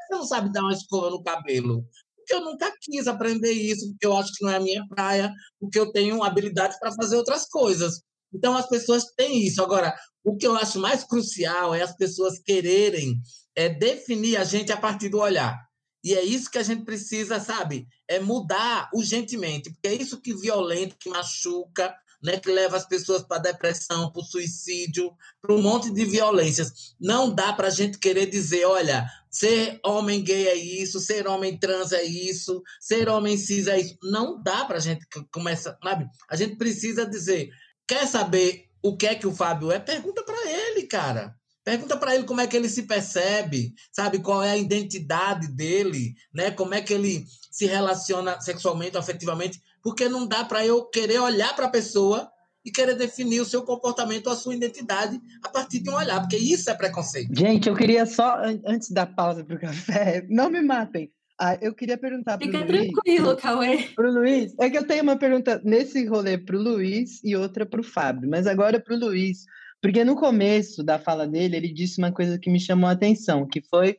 Speaker 2: você não sabe dar uma escova no cabelo? Porque eu nunca quis aprender isso, porque eu acho que não é a minha praia, porque eu tenho habilidade para fazer outras coisas. Então, as pessoas têm isso. Agora, o que eu acho mais crucial é as pessoas quererem é, definir a gente a partir do olhar. E é isso que a gente precisa, sabe? É mudar urgentemente, porque é isso que violenta, que machuca, né, que leva as pessoas para depressão, para suicídio, para um monte de violências. Não dá para a gente querer dizer, olha, ser homem gay é isso, ser homem trans é isso, ser homem cis é isso. Não dá para a gente começar, sabe? A gente precisa dizer, quer saber o que é que o Fábio é? Pergunta para ele, cara. Pergunta para ele como é que ele se percebe, sabe? Qual é a identidade dele, né? Como é que ele se relaciona sexualmente, afetivamente porque não dá para eu querer olhar para a pessoa e querer definir o seu comportamento, a sua identidade a partir de um olhar, porque isso é preconceito.
Speaker 5: Gente, eu queria só, antes da pausa para o café, não me matem. Ah, eu queria perguntar para o Luiz.
Speaker 1: Fica tranquilo, Cauê.
Speaker 5: Para o Luiz, é que eu tenho uma pergunta nesse rolê para o Luiz e outra para o Fábio, mas agora para o Luiz, porque no começo da fala dele, ele disse uma coisa que me chamou a atenção, que foi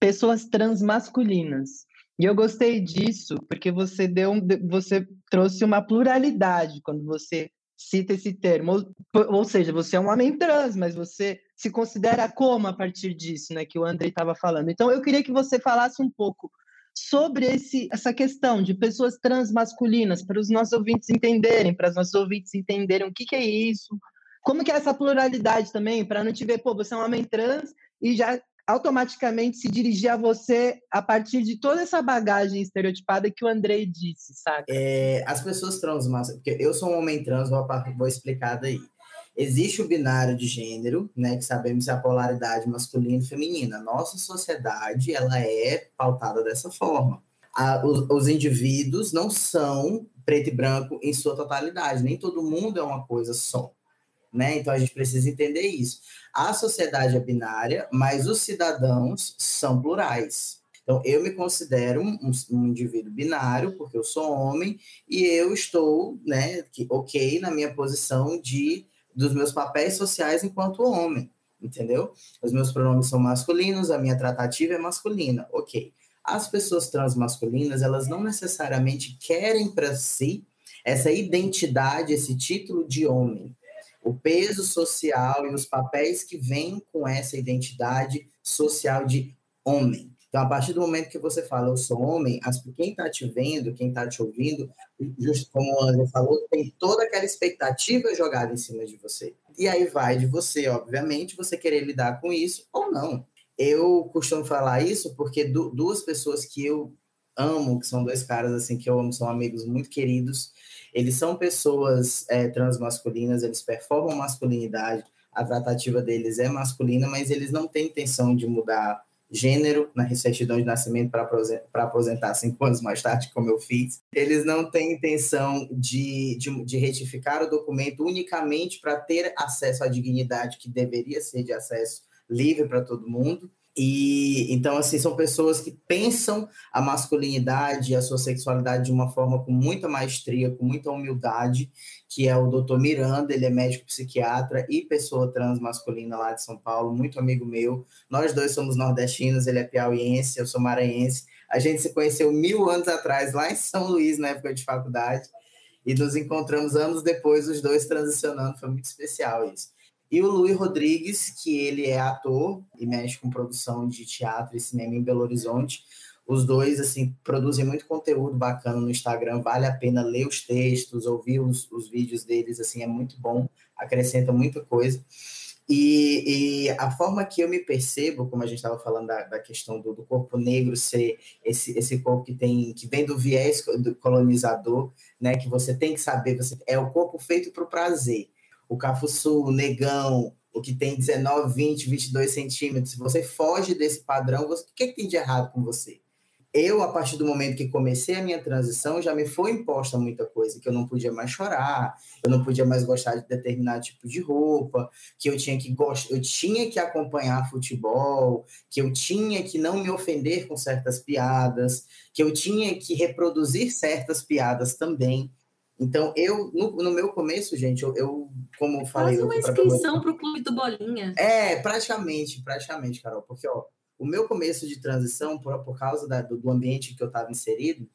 Speaker 5: pessoas transmasculinas. E eu gostei disso porque você deu, você trouxe uma pluralidade quando você cita esse termo. Ou, ou, seja, você é um homem trans, mas você se considera como a partir disso, né, que o André estava falando. Então eu queria que você falasse um pouco sobre esse, essa questão de pessoas transmasculinas, para os nossos ouvintes entenderem, para os nossos ouvintes entenderem o que, que é isso, como que é essa pluralidade também, para não te ver, pô, você é um homem trans e já automaticamente se dirigir a você a partir de toda essa bagagem estereotipada que o Andrei disse, sabe?
Speaker 3: É, as pessoas trans, porque eu sou um homem trans, vou, vou explicar daí. Existe o binário de gênero, né, que sabemos a polaridade masculina e feminina. Nossa sociedade, ela é pautada dessa forma. A, os, os indivíduos não são preto e branco em sua totalidade, nem todo mundo é uma coisa só né? Então a gente precisa entender isso. A sociedade é binária, mas os cidadãos são plurais. Então eu me considero um, um indivíduo binário porque eu sou homem e eu estou, né, ok na minha posição de dos meus papéis sociais enquanto homem, entendeu? Os meus pronomes são masculinos, a minha tratativa é masculina, ok. As pessoas transmasculinas, elas não necessariamente querem para si essa identidade, esse título de homem o peso social e os papéis que vêm com essa identidade social de homem. Então, a partir do momento que você fala, eu sou homem, quem está te vendo, quem está te ouvindo, justo como o André falou, tem toda aquela expectativa jogada em cima de você. E aí vai de você, obviamente, você querer lidar com isso ou não. Eu costumo falar isso porque duas pessoas que eu amo, que são dois caras assim que eu amo, são amigos muito queridos, eles são pessoas é, transmasculinas, eles performam masculinidade, a tratativa deles é masculina, mas eles não têm intenção de mudar gênero na certidão de nascimento para aposentar cinco anos mais tarde, como eu fiz. Eles não têm intenção de, de, de retificar o documento unicamente para ter acesso à dignidade que deveria ser de acesso livre para todo mundo. E então, assim, são pessoas que pensam a masculinidade e a sua sexualidade de uma forma com muita maestria, com muita humildade, que é o doutor Miranda, ele é médico psiquiatra e pessoa trans masculina lá de São Paulo, muito amigo meu. Nós dois somos nordestinos, ele é piauiense, eu sou maranhense. A gente se conheceu mil anos atrás, lá em São Luís, na época de faculdade, e nos encontramos anos depois, os dois transicionando, foi muito especial isso. E o Luiz Rodrigues, que ele é ator e mexe com produção de teatro e cinema em Belo Horizonte. Os dois, assim, produzem muito conteúdo bacana no Instagram, vale a pena ler os textos, ouvir os, os vídeos deles, assim, é muito bom, acrescenta muita coisa. E, e, a forma que eu me percebo, como a gente estava falando da, da questão do, do, corpo negro ser esse, esse corpo que tem que vem do viés do colonizador, né? Que você tem que saber, você é o corpo feito para o prazer o Cafuçu, o Negão, o que tem 19, 20, 22 centímetros, se você foge desse padrão, você, o que, que tem de errado com você? Eu, a partir do momento que comecei a minha transição, já me foi imposta muita coisa, que eu não podia mais chorar, eu não podia mais gostar de determinado tipo de roupa, que eu tinha que gostar, eu tinha que acompanhar futebol, que eu tinha que não me ofender com certas piadas, que eu tinha que reproduzir certas piadas também. Então, eu, no, no, meu começo, gente, eu, eu como falei.
Speaker 1: Faz uma inscrição para o Clube do Bolinha.
Speaker 3: É, praticamente, praticamente, Carol, porque, ó, o meu começo de transição, por, por causa da, do, do, ambiente que eu estava inserido,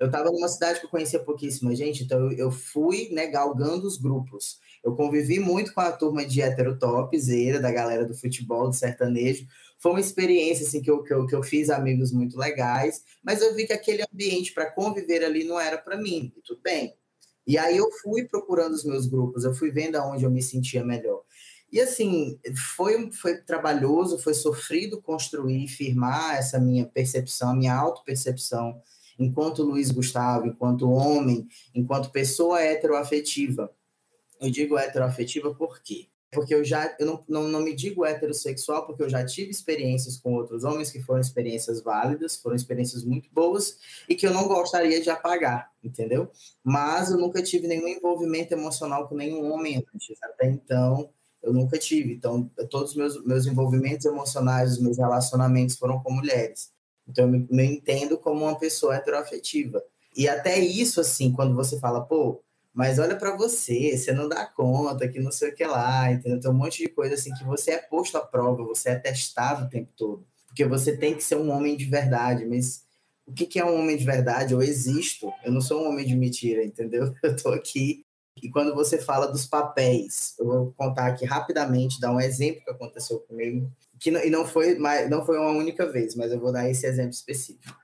Speaker 3: eu estava numa cidade que eu conhecia pouquíssima gente, então eu, eu fui, né, galgando os grupos. Eu convivi muito com a turma de heterotopzera, da galera do futebol, do sertanejo. Foi uma experiência, assim, que eu, que eu, que eu fiz amigos muito legais, mas eu vi que aquele ambiente para conviver ali não era para mim, e tudo bem e aí eu fui procurando os meus grupos, eu fui vendo aonde eu me sentia melhor. E assim, foi, foi trabalhoso, foi sofrido construir, firmar essa minha percepção, minha auto-percepção, enquanto Luiz Gustavo, enquanto homem, enquanto pessoa heteroafetiva. Eu digo heteroafetiva por quê? Porque eu já eu não, não, não me digo heterossexual, porque eu já tive experiências com outros homens que foram experiências válidas, foram experiências muito boas e que eu não gostaria de apagar, entendeu? Mas eu nunca tive nenhum envolvimento emocional com nenhum homem antes, até então eu nunca tive. Então, todos os meus, meus envolvimentos emocionais, os meus relacionamentos foram com mulheres. Então, eu me, me entendo como uma pessoa heteroafetiva. E até isso, assim, quando você fala, pô, mas olha para você, você não dá conta, que não sei o que lá, entendeu? Tem um monte de coisa assim que você é posto à prova, você é testado o tempo todo. Porque você tem que ser um homem de verdade, mas o que, que é um homem de verdade? Eu existo, eu não sou um homem de mentira, entendeu? Eu tô aqui. E quando você fala dos papéis, eu vou contar aqui rapidamente, dar um exemplo que aconteceu comigo, que não, e não foi, não foi uma única vez, mas eu vou dar esse exemplo específico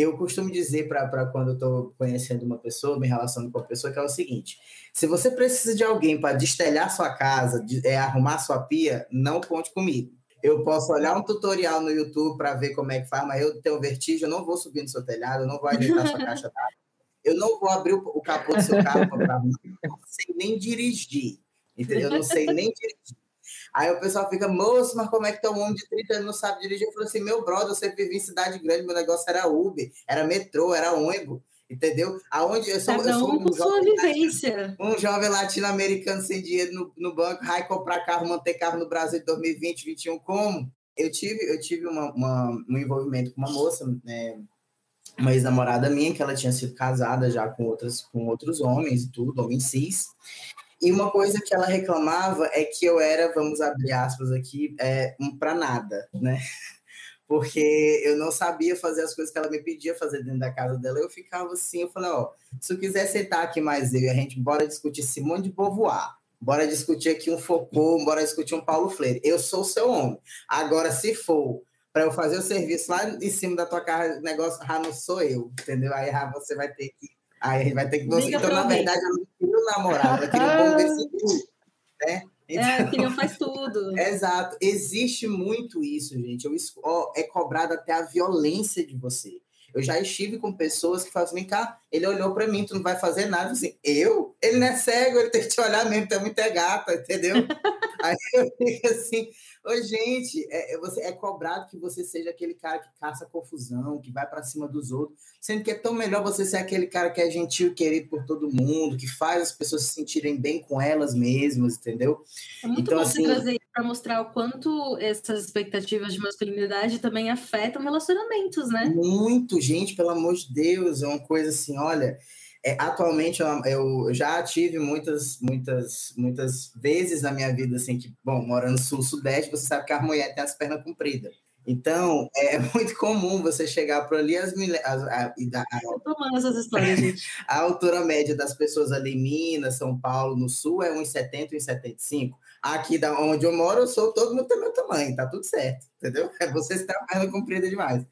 Speaker 3: eu costumo dizer para quando eu estou conhecendo uma pessoa, me relacionando com uma pessoa, que é o seguinte: se você precisa de alguém para destelhar sua casa, de, é, arrumar sua pia, não conte comigo. Eu posso olhar um tutorial no YouTube para ver como é que faz, mas eu tenho vertigem, eu não vou subir no seu telhado, eu não vou ajeitar sua caixa d'água, eu não vou abrir o, o capô do seu carro para não sei nem dirigir, entendeu? Eu não sei nem dirigir. Aí o pessoal fica, moço, mas como é que tem um homem de 30 anos não sabe dirigir? Eu falo assim, meu brother, eu sempre vivi em cidade grande, meu negócio era Uber, era metrô, era ônibus, entendeu? Aonde eu sou,
Speaker 1: Cada
Speaker 3: eu
Speaker 1: sou um, sua vivência.
Speaker 3: um jovem latino-americano sem dinheiro no, no banco, vai comprar carro, manter carro no Brasil em 2020, 2021, como? Eu tive, eu tive uma, uma, um envolvimento com uma moça, né, uma ex-namorada minha, que ela tinha sido casada já com, outras, com outros homens e tudo, homens cis, e uma coisa que ela reclamava é que eu era, vamos abrir aspas aqui, é, um para nada, né? Porque eu não sabia fazer as coisas que ela me pedia fazer dentro da casa dela. Eu ficava assim, eu falei, ó, se eu quiser sentar aqui mais eu e a gente, bora discutir Simone de Beauvoir, bora discutir aqui um Foucault, bora discutir um Paulo Freire. Eu sou seu homem. Agora, se for para eu fazer o serviço lá em cima da tua casa, o negócio, ah, não sou eu, entendeu? Aí ah, você vai ter que Aí a gente vai ter que. Liga então, na verdade, eu não queria namorado, eu queria um bomber civil. Né?
Speaker 1: Então, é, que não faz tudo.
Speaker 3: Exato. Existe muito isso, gente. Eu, ó, é cobrado até a violência de você. Eu já estive com pessoas que falam assim, cá, ele olhou para mim, tu não vai fazer nada. assim, eu? Ele não é cego, ele tem que te olhar mesmo, tu é muito gata, entendeu? Aí eu fico assim, Ô, gente, é, é, você, é cobrado que você seja aquele cara que caça confusão, que vai para cima dos outros, sendo que é tão melhor você ser aquele cara que é gentil e querido por todo mundo, que faz as pessoas se sentirem bem com elas mesmas, entendeu?
Speaker 1: É muito então, bom assim, você trazer para mostrar o quanto essas expectativas de masculinidade também afetam relacionamentos, né?
Speaker 3: Muito, gente, pelo amor de Deus, é uma coisa assim, olha, é, atualmente eu, eu, já tive muitas, muitas, muitas vezes na minha vida assim que, bom, morando no sul-sudeste, você sabe que a mulher tem as pernas compridas. Então, é muito comum você chegar por ali as mulheres.
Speaker 1: histórias, gente.
Speaker 3: A altura média das pessoas ali em Minas, São Paulo, no sul, é 1,70, 1,75. Aqui da onde eu moro, eu sou todo mundo tem meu tamanho, tá tudo certo, entendeu? Vocês têm a perna comprida demais.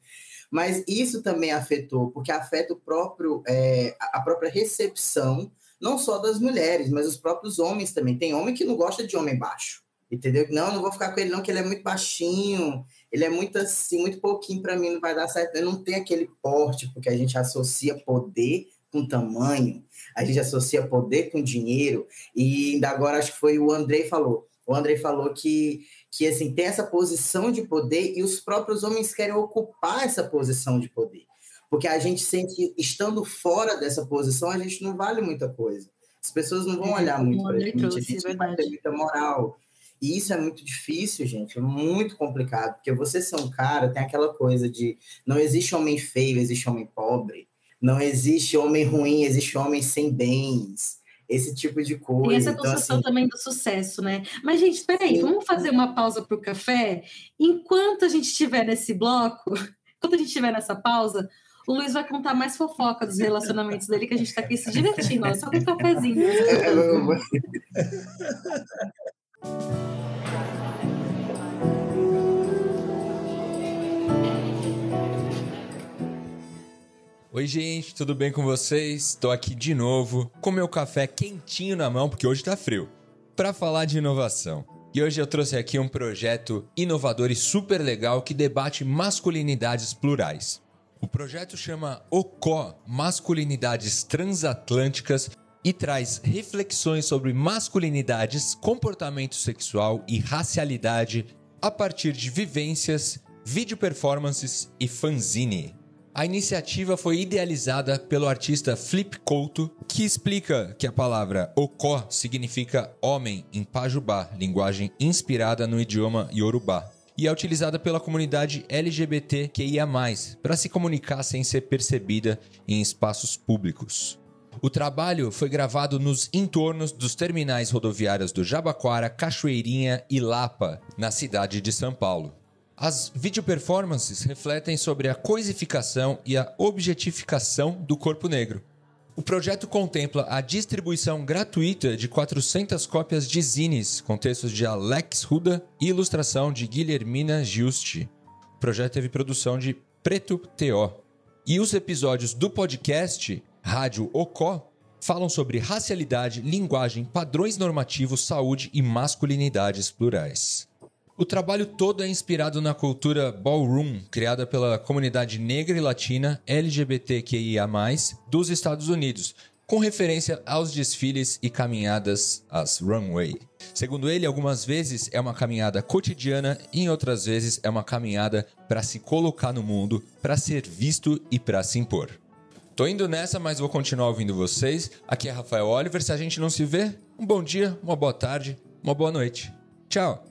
Speaker 3: Mas isso também afetou, porque afeta o próprio, é, a própria recepção, não só das mulheres, mas os próprios homens também. Tem homem que não gosta de homem baixo, entendeu? Não, não vou ficar com ele não, que ele é muito baixinho, ele é muito assim, muito pouquinho para mim, não vai dar certo. Ele não tem aquele porte, porque a gente associa poder com tamanho, a gente associa poder com dinheiro, e ainda agora acho que foi o Andrei falou. O Andrei falou que que assim tem essa posição de poder e os próprios homens querem ocupar essa posição de poder. Porque a gente sente que estando fora dessa posição, a gente não vale muita coisa. As pessoas não vão é, olhar muito para a gente, a gente não vai ter muita moral. E isso é muito difícil, gente, é muito complicado, porque você ser um cara tem aquela coisa de não existe homem feio, existe homem pobre, não existe homem ruim, existe homem sem bens esse tipo de coisa.
Speaker 1: E essa então, construção então, assim... também do sucesso, né? Mas, gente, peraí, Sim. vamos fazer uma pausa para o café? Enquanto a gente estiver nesse bloco, enquanto a gente estiver nessa pausa, o Luiz vai contar mais fofoca dos relacionamentos dele, que a gente está aqui se divertindo, ó, só com um cafezinho.
Speaker 6: Oi, gente, tudo bem com vocês? Estou aqui de novo com meu café quentinho na mão, porque hoje tá frio, para falar de inovação. E hoje eu trouxe aqui um projeto inovador e super legal que debate masculinidades plurais. O projeto chama OCO Masculinidades Transatlânticas e traz reflexões sobre masculinidades, comportamento sexual e racialidade a partir de vivências, vídeo performances e fanzine. A iniciativa foi idealizada pelo artista Flip Couto, que explica que a palavra Okó significa homem em Pajubá, linguagem inspirada no idioma Yorubá e é utilizada pela comunidade LGBTQIA+, para se comunicar sem ser percebida em espaços públicos. O trabalho foi gravado nos entornos dos terminais rodoviários do Jabaquara, Cachoeirinha e Lapa, na cidade de São Paulo. As video performances refletem sobre a coisificação e a objetificação do corpo negro. O projeto contempla a distribuição gratuita de 400 cópias de zines com textos de Alex Ruda e ilustração de Guilhermina Giusti. O projeto teve produção de Preto T.O. E os episódios do podcast Rádio Ocó falam sobre racialidade, linguagem, padrões normativos, saúde e masculinidades plurais. O trabalho todo é inspirado na cultura ballroom, criada pela comunidade negra e latina LGBTQIA+, dos Estados Unidos, com referência aos desfiles e caminhadas, as runway. Segundo ele, algumas vezes é uma caminhada cotidiana e em outras vezes é uma caminhada para se colocar no mundo, para ser visto e para se impor. Tô indo nessa, mas vou continuar ouvindo vocês. Aqui é Rafael Oliver. Se a gente não se vê, um bom dia, uma boa tarde, uma boa noite. Tchau!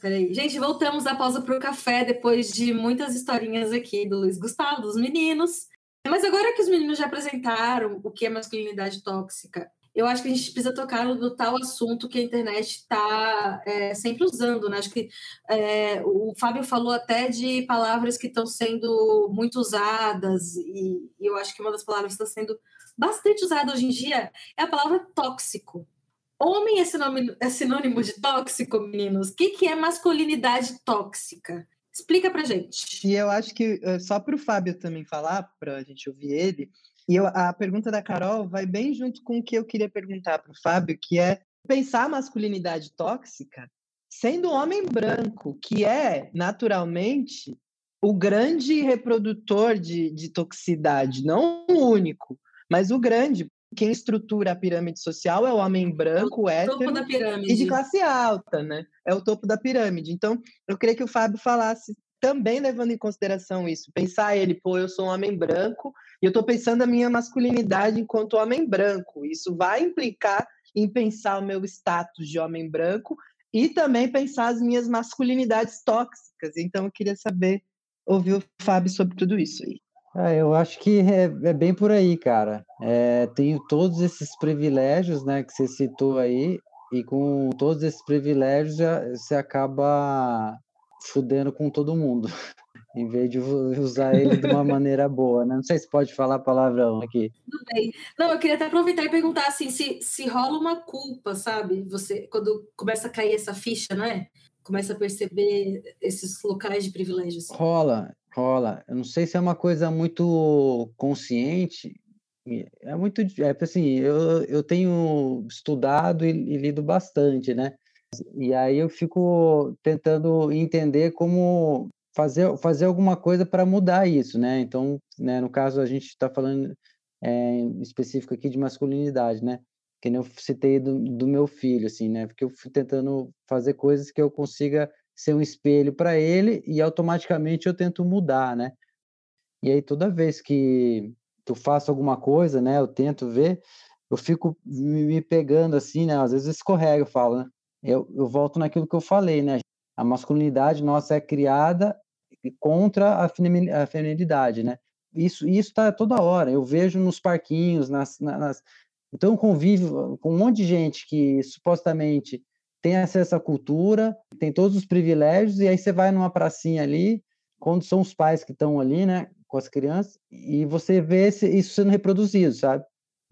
Speaker 1: Peraí. Gente, voltamos da pausa para o café depois de muitas historinhas aqui do Luiz Gustavo, dos meninos. Mas agora que os meninos já apresentaram o que é masculinidade tóxica, eu acho que a gente precisa tocar no tal assunto que a internet está é, sempre usando, né? Acho que é, o Fábio falou até de palavras que estão sendo muito usadas, e, e eu acho que uma das palavras que está sendo bastante usada hoje em dia é a palavra tóxico. Homem é sinônimo, é sinônimo de tóxico, meninos? O que, que é masculinidade tóxica? Explica pra gente.
Speaker 5: E eu acho que, eh, só para o Fábio também falar, para a gente ouvir ele, e eu, a pergunta da Carol vai bem junto com o que eu queria perguntar para o Fábio, que é pensar a masculinidade tóxica sendo homem branco, que é naturalmente o grande reprodutor de, de toxicidade, não o único, mas o grande. Quem estrutura a pirâmide social é o homem branco, é o hétero e de classe alta, né? É o topo da pirâmide. Então, eu queria que o Fábio falasse também levando em consideração isso. Pensar ele, pô, eu sou um homem branco e eu estou pensando a minha masculinidade enquanto homem branco. Isso vai implicar em pensar o meu status de homem branco e também pensar as minhas masculinidades tóxicas. Então, eu queria saber, ouvir o Fábio sobre tudo isso aí.
Speaker 4: Ah, eu acho que é, é bem por aí, cara. É, tenho todos esses privilégios, né, que você citou aí, e com todos esses privilégios você acaba fudendo com todo mundo, em vez de usar ele de uma maneira boa, né? Não sei se pode falar palavrão aqui.
Speaker 1: Tudo bem. Não, eu queria até aproveitar e perguntar assim, se, se rola uma culpa, sabe? Você, quando começa a cair essa ficha, não é? Começa a perceber esses locais de privilégios.
Speaker 4: Rola, rola. Eu não sei se é uma coisa muito consciente, é muito, é assim, eu, eu tenho estudado e, e lido bastante, né? E aí eu fico tentando entender como fazer, fazer alguma coisa para mudar isso, né? Então, né, no caso, a gente está falando é, específico aqui de masculinidade, né? Que nem eu citei do, do meu filho, assim, né? Porque eu fui tentando fazer coisas que eu consiga ser um espelho para ele e automaticamente eu tento mudar, né? E aí toda vez que eu faço alguma coisa, né? Eu tento ver, eu fico me pegando assim, né? Às vezes escorrega, eu falo, né? eu, eu volto naquilo que eu falei, né? A masculinidade nossa é criada contra a feminilidade, né? Isso isso está toda hora. Eu vejo nos parquinhos, nas, nas então eu convivo com um monte de gente que supostamente tem acesso à cultura, tem todos os privilégios e aí você vai numa pracinha ali, quando são os pais que estão ali, né, com as crianças, e você vê esse, isso sendo reproduzido, sabe?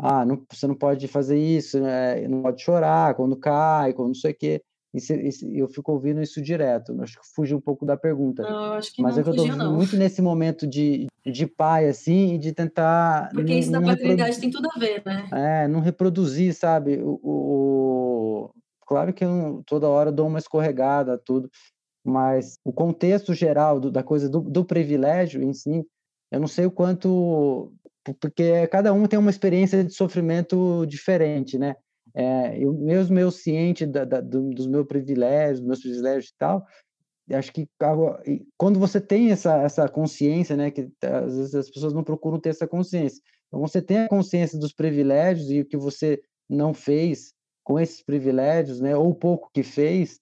Speaker 4: ah, não, você não pode fazer isso, né? não pode chorar quando cai, quando não sei o quê. E eu fico ouvindo isso direto. Acho que fugi um pouco da pergunta.
Speaker 1: Não, acho que
Speaker 4: Mas
Speaker 1: não
Speaker 4: é que eu tô
Speaker 1: fugiu,
Speaker 4: muito nesse momento de, de pai, assim, e de tentar.
Speaker 1: Porque isso da paternidade tem tudo a ver, né?
Speaker 4: É, não reproduzir, sabe? O, o... Claro que eu toda hora dou uma escorregada, tudo, mas o contexto geral do, da coisa do, do privilégio em si, eu não sei o quanto porque cada um tem uma experiência de sofrimento diferente, né? É, eu mesmo eu ciente da, da, dos meus privilégios, dos meus privilégios e tal, acho que quando você tem essa, essa consciência, né, que às vezes as pessoas não procuram ter essa consciência, então você tem a consciência dos privilégios e o que você não fez com esses privilégios, né, ou pouco que fez,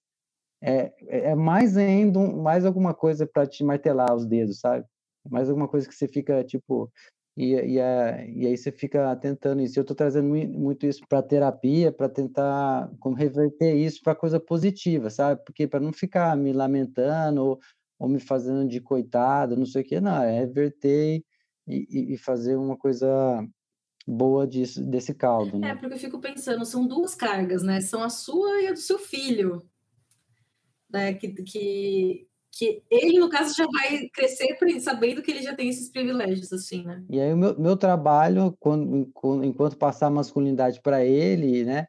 Speaker 4: é, é mais ainda mais alguma coisa para te martelar os dedos, sabe? Mais alguma coisa que você fica tipo, e, e, a, e aí você fica tentando isso. Eu estou trazendo muito isso para terapia, para tentar como reverter isso para coisa positiva, sabe? Porque para não ficar me lamentando ou, ou, me fazendo de coitado, não sei o que, não, é reverter e, e fazer uma coisa boa disso, desse caldo. Né?
Speaker 1: É, porque eu fico pensando, são duas cargas, né? São a sua e a do seu filho. Né? Que, que que ele, no caso, já vai crescer sabendo que ele já tem esses privilégios, assim, né?
Speaker 4: E aí o meu, meu trabalho, quando, enquanto passar a masculinidade para ele, né,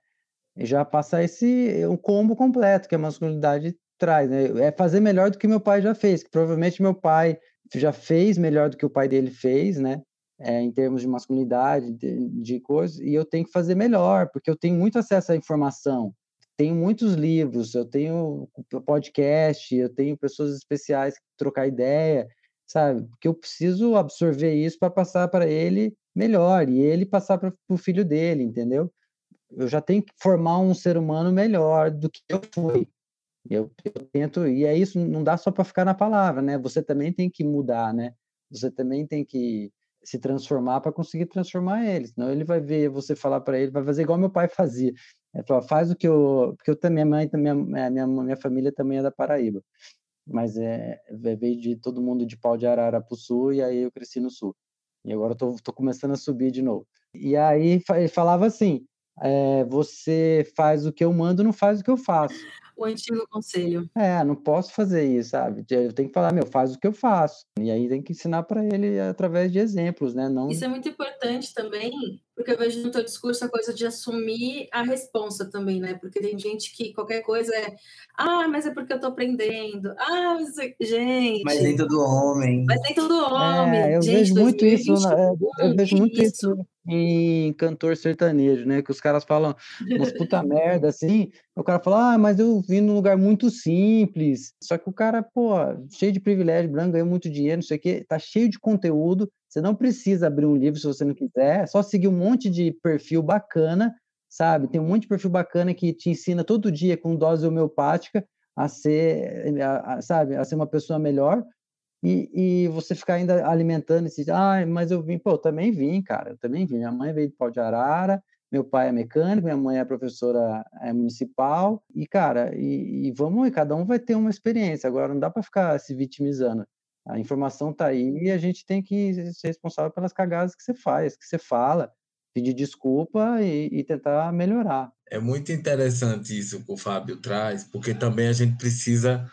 Speaker 4: já passar esse um combo completo que a masculinidade traz, né? É fazer melhor do que meu pai já fez, que provavelmente meu pai já fez melhor do que o pai dele fez, né? É, em termos de masculinidade, de, de coisas, e eu tenho que fazer melhor, porque eu tenho muito acesso à informação tenho muitos livros, eu tenho podcast, eu tenho pessoas especiais que trocar ideia, sabe? Porque eu preciso absorver isso para passar para ele melhor e ele passar para o filho dele, entendeu? Eu já tenho que formar um ser humano melhor do que eu fui. Eu, eu tento, e é isso, não dá só para ficar na palavra, né? Você também tem que mudar, né? Você também tem que se transformar para conseguir transformar ele. Senão ele vai ver você falar para ele, vai fazer igual meu pai fazia. Ele falou, faz o que eu... Porque eu também, minha mãe, minha, minha, minha família também é da Paraíba. Mas é, veio de todo mundo de pau de arara pro sul e aí eu cresci no sul. E agora eu começando a subir de novo. E aí ele falava assim, é, você faz o que eu mando, não faz o que eu faço
Speaker 1: o antigo conselho.
Speaker 4: É, não posso fazer isso, sabe? Eu tenho que falar, meu, faz o que eu faço. E aí tem que ensinar para ele através de exemplos, né? Não...
Speaker 1: Isso é muito importante também, porque eu vejo no teu discurso a coisa de assumir a responsa também, né? Porque tem gente que qualquer coisa é, ah, mas é porque eu tô aprendendo. Ah, mas é... gente.
Speaker 3: Mas nem todo homem.
Speaker 1: Mas nem todo homem.
Speaker 4: É, eu
Speaker 1: gente,
Speaker 4: vejo muito isso, eu vejo muito isso em cantor sertanejo, né? Que os caras falam umas puta merda assim, o cara fala, ah, mas eu vindo um lugar muito simples. Só que o cara, pô, cheio de privilégio, branco, ganhou muito dinheiro, não sei o quê, tá cheio de conteúdo. Você não precisa abrir um livro se você não quiser, é só seguir um monte de perfil bacana, sabe? Tem um monte de perfil bacana que te ensina todo dia com dose homeopática a ser, a, a, sabe, a ser uma pessoa melhor. E, e, você ficar ainda alimentando esse, ah, mas eu vim, pô, eu também vim, cara, eu também vim. Minha mãe veio de pau de arara, meu pai é mecânico, minha mãe é professora é municipal, e, cara, e, e vamos, e cada um vai ter uma experiência. Agora, não dá para ficar se vitimizando. A informação está aí e a gente tem que ser responsável pelas cagadas que você faz, que você fala, pedir desculpa e, e tentar melhorar.
Speaker 2: É muito interessante isso que o Fábio traz, porque também a gente precisa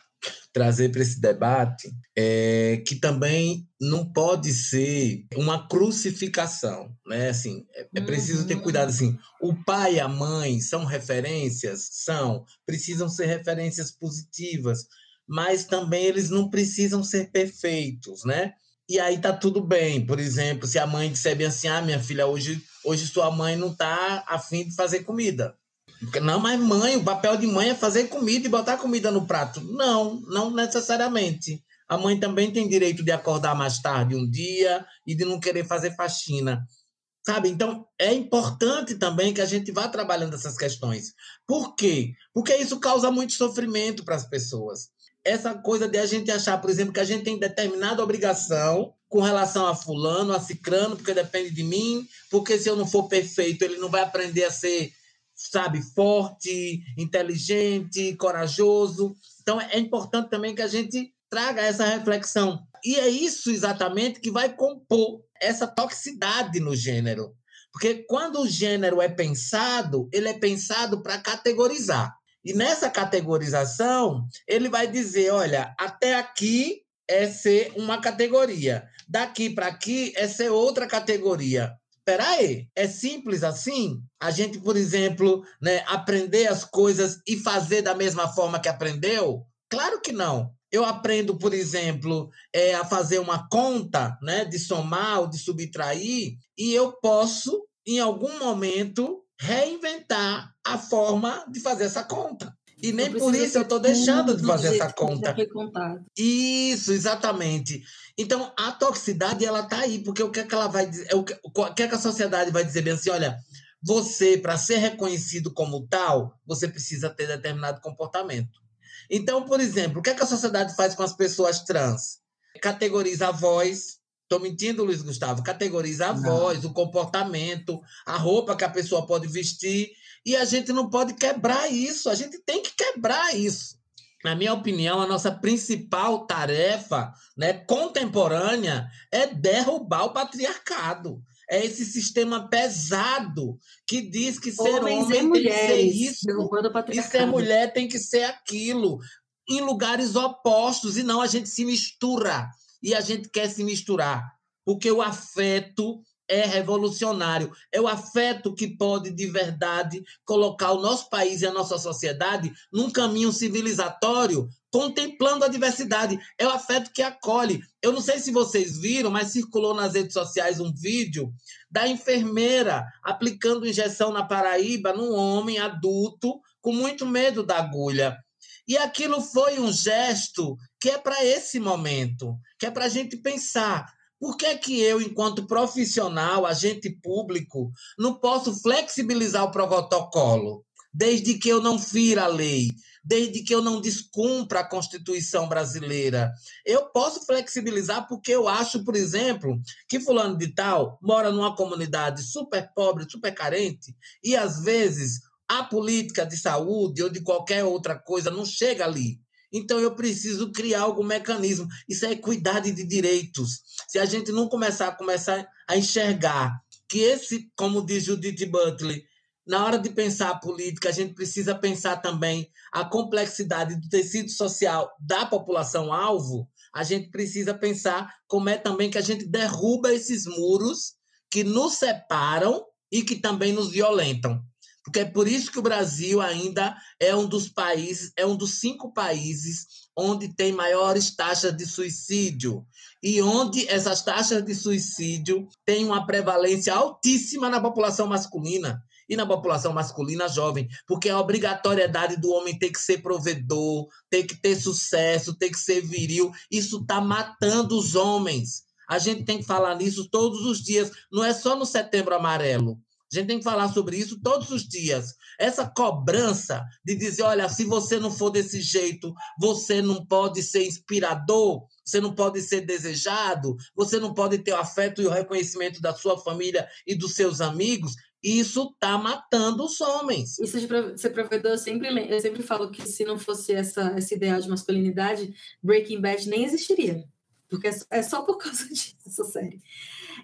Speaker 2: trazer para esse debate é, que também não pode ser uma crucificação, né? Assim, é, é preciso ter cuidado assim. O pai e a mãe são referências, são, precisam ser referências positivas, mas também eles não precisam ser perfeitos, né? E aí tá tudo bem. Por exemplo, se a mãe disser bem assim, ah, minha filha, hoje, hoje sua mãe não tá afim de fazer comida. Não, mas mãe, o papel de mãe é fazer comida e botar comida no prato. Não, não necessariamente. A mãe também tem direito de acordar mais tarde um dia e de não querer fazer faxina. Sabe? Então, é importante também que a gente vá trabalhando essas questões. Por quê? Porque isso causa muito sofrimento para as pessoas essa coisa de a gente achar, por exemplo, que a gente tem determinada obrigação com relação a fulano, a cicrano, porque depende de mim, porque se eu não for perfeito, ele não vai aprender a ser, sabe, forte, inteligente, corajoso. Então é importante também que a gente traga essa reflexão. E é isso exatamente que vai compor essa toxicidade no gênero. Porque quando o gênero é pensado, ele é pensado para categorizar. E nessa categorização, ele vai dizer: olha, até aqui é ser uma categoria, daqui para aqui é ser outra categoria. Peraí, é simples assim? A gente, por exemplo, né, aprender as coisas e fazer da mesma forma que aprendeu? Claro que não. Eu aprendo, por exemplo, é, a fazer uma conta, né, de somar ou de subtrair, e eu posso, em algum momento, reinventar a forma de fazer essa conta. E nem por isso eu estou deixando de fazer essa conta. Isso, exatamente. Então, a toxicidade, ela está aí, porque o que, é que ela vai dizer? O que, o que, é que a sociedade vai dizer bem assim? Olha, você, para ser reconhecido como tal, você precisa ter determinado comportamento. Então, por exemplo, o que, é que a sociedade faz com as pessoas trans? Categoriza a voz, Estou mentindo, Luiz Gustavo? Categoriza a não. voz, o comportamento, a roupa que a pessoa pode vestir. E a gente não pode quebrar isso. A gente tem que quebrar isso. Na minha opinião, a nossa principal tarefa né, contemporânea é derrubar o patriarcado. É esse sistema pesado que diz que ser Homens homem tem mulheres, que ser isso e ser mulher tem que ser aquilo. Em lugares opostos, e não a gente se mistura e a gente quer se misturar, porque o afeto é revolucionário. É o afeto que pode, de verdade, colocar o nosso país e a nossa sociedade num caminho civilizatório, contemplando a diversidade. É o afeto que acolhe. Eu não sei se vocês viram, mas circulou nas redes sociais um vídeo da enfermeira aplicando injeção na Paraíba num homem adulto com muito medo da agulha. E aquilo foi um gesto que é para esse momento, que é para a gente pensar. Por que, que eu, enquanto profissional, agente público, não posso flexibilizar o protocolo? Desde que eu não fira a lei, desde que eu não descumpra a Constituição brasileira. Eu posso flexibilizar porque eu acho, por exemplo, que fulano de tal mora numa comunidade super pobre, super carente, e às vezes a política de saúde ou de qualquer outra coisa não chega ali. Então eu preciso criar algum mecanismo. Isso é equidade de direitos. Se a gente não começar a começar a enxergar que esse, como diz Judith Butler, na hora de pensar a política, a gente precisa pensar também a complexidade do tecido social da população alvo. A gente precisa pensar como é também que a gente derruba esses muros que nos separam e que também nos violentam. Porque é por isso que o Brasil ainda é um dos países, é um dos cinco países onde tem maiores taxas de suicídio e onde essas taxas de suicídio têm uma prevalência altíssima na população masculina. e na população masculina jovem, porque a obrigatoriedade do homem ter que ser provedor, ter que ter sucesso, ter que ser viril, isso está matando os homens. A gente tem que falar nisso todos os dias, não é só no setembro amarelo. A gente tem que falar sobre isso todos os dias. Essa cobrança de dizer, olha, se você não for desse jeito, você não pode ser inspirador, você não pode ser desejado, você não pode ter o afeto e o reconhecimento da sua família e dos seus amigos. Isso está matando os homens.
Speaker 1: Isso de ser provedor, eu sempre, eu sempre falo que se não fosse essa, esse ideal de masculinidade, Breaking Bad nem existiria. Porque é, é só por causa disso, série.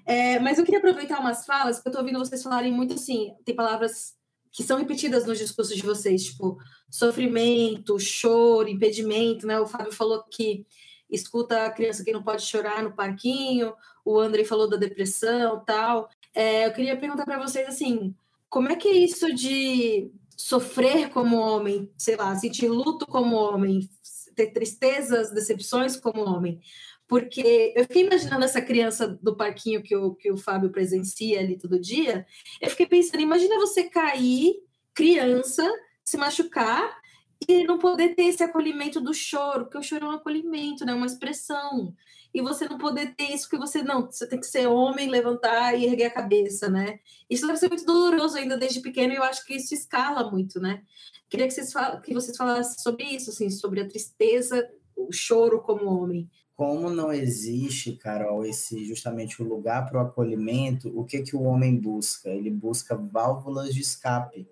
Speaker 1: É, mas eu queria aproveitar umas falas, porque eu estou ouvindo vocês falarem muito assim, tem palavras que são repetidas nos discursos de vocês, tipo sofrimento, choro, impedimento, né? O Fábio falou que escuta a criança que não pode chorar no parquinho, o André falou da depressão, tal. É, eu queria perguntar para vocês assim, como é que é isso de sofrer como homem, sei lá, sentir luto como homem, ter tristezas, decepções como homem? Porque eu fiquei imaginando essa criança do parquinho que o, que o Fábio presencia ali todo dia. Eu fiquei pensando, imagina você cair, criança, se machucar e não poder ter esse acolhimento do choro, porque o choro é um acolhimento, né? Uma expressão. E você não poder ter isso, porque você não, você tem que ser homem, levantar e erguer a cabeça, né? Isso deve ser muito doloroso ainda desde pequeno, e eu acho que isso escala muito, né? Queria que vocês, que vocês falassem sobre isso, assim, sobre a tristeza, o choro como homem
Speaker 3: como não existe, Carol, esse justamente o lugar para o acolhimento, o que que o homem busca? Ele busca válvulas de escape.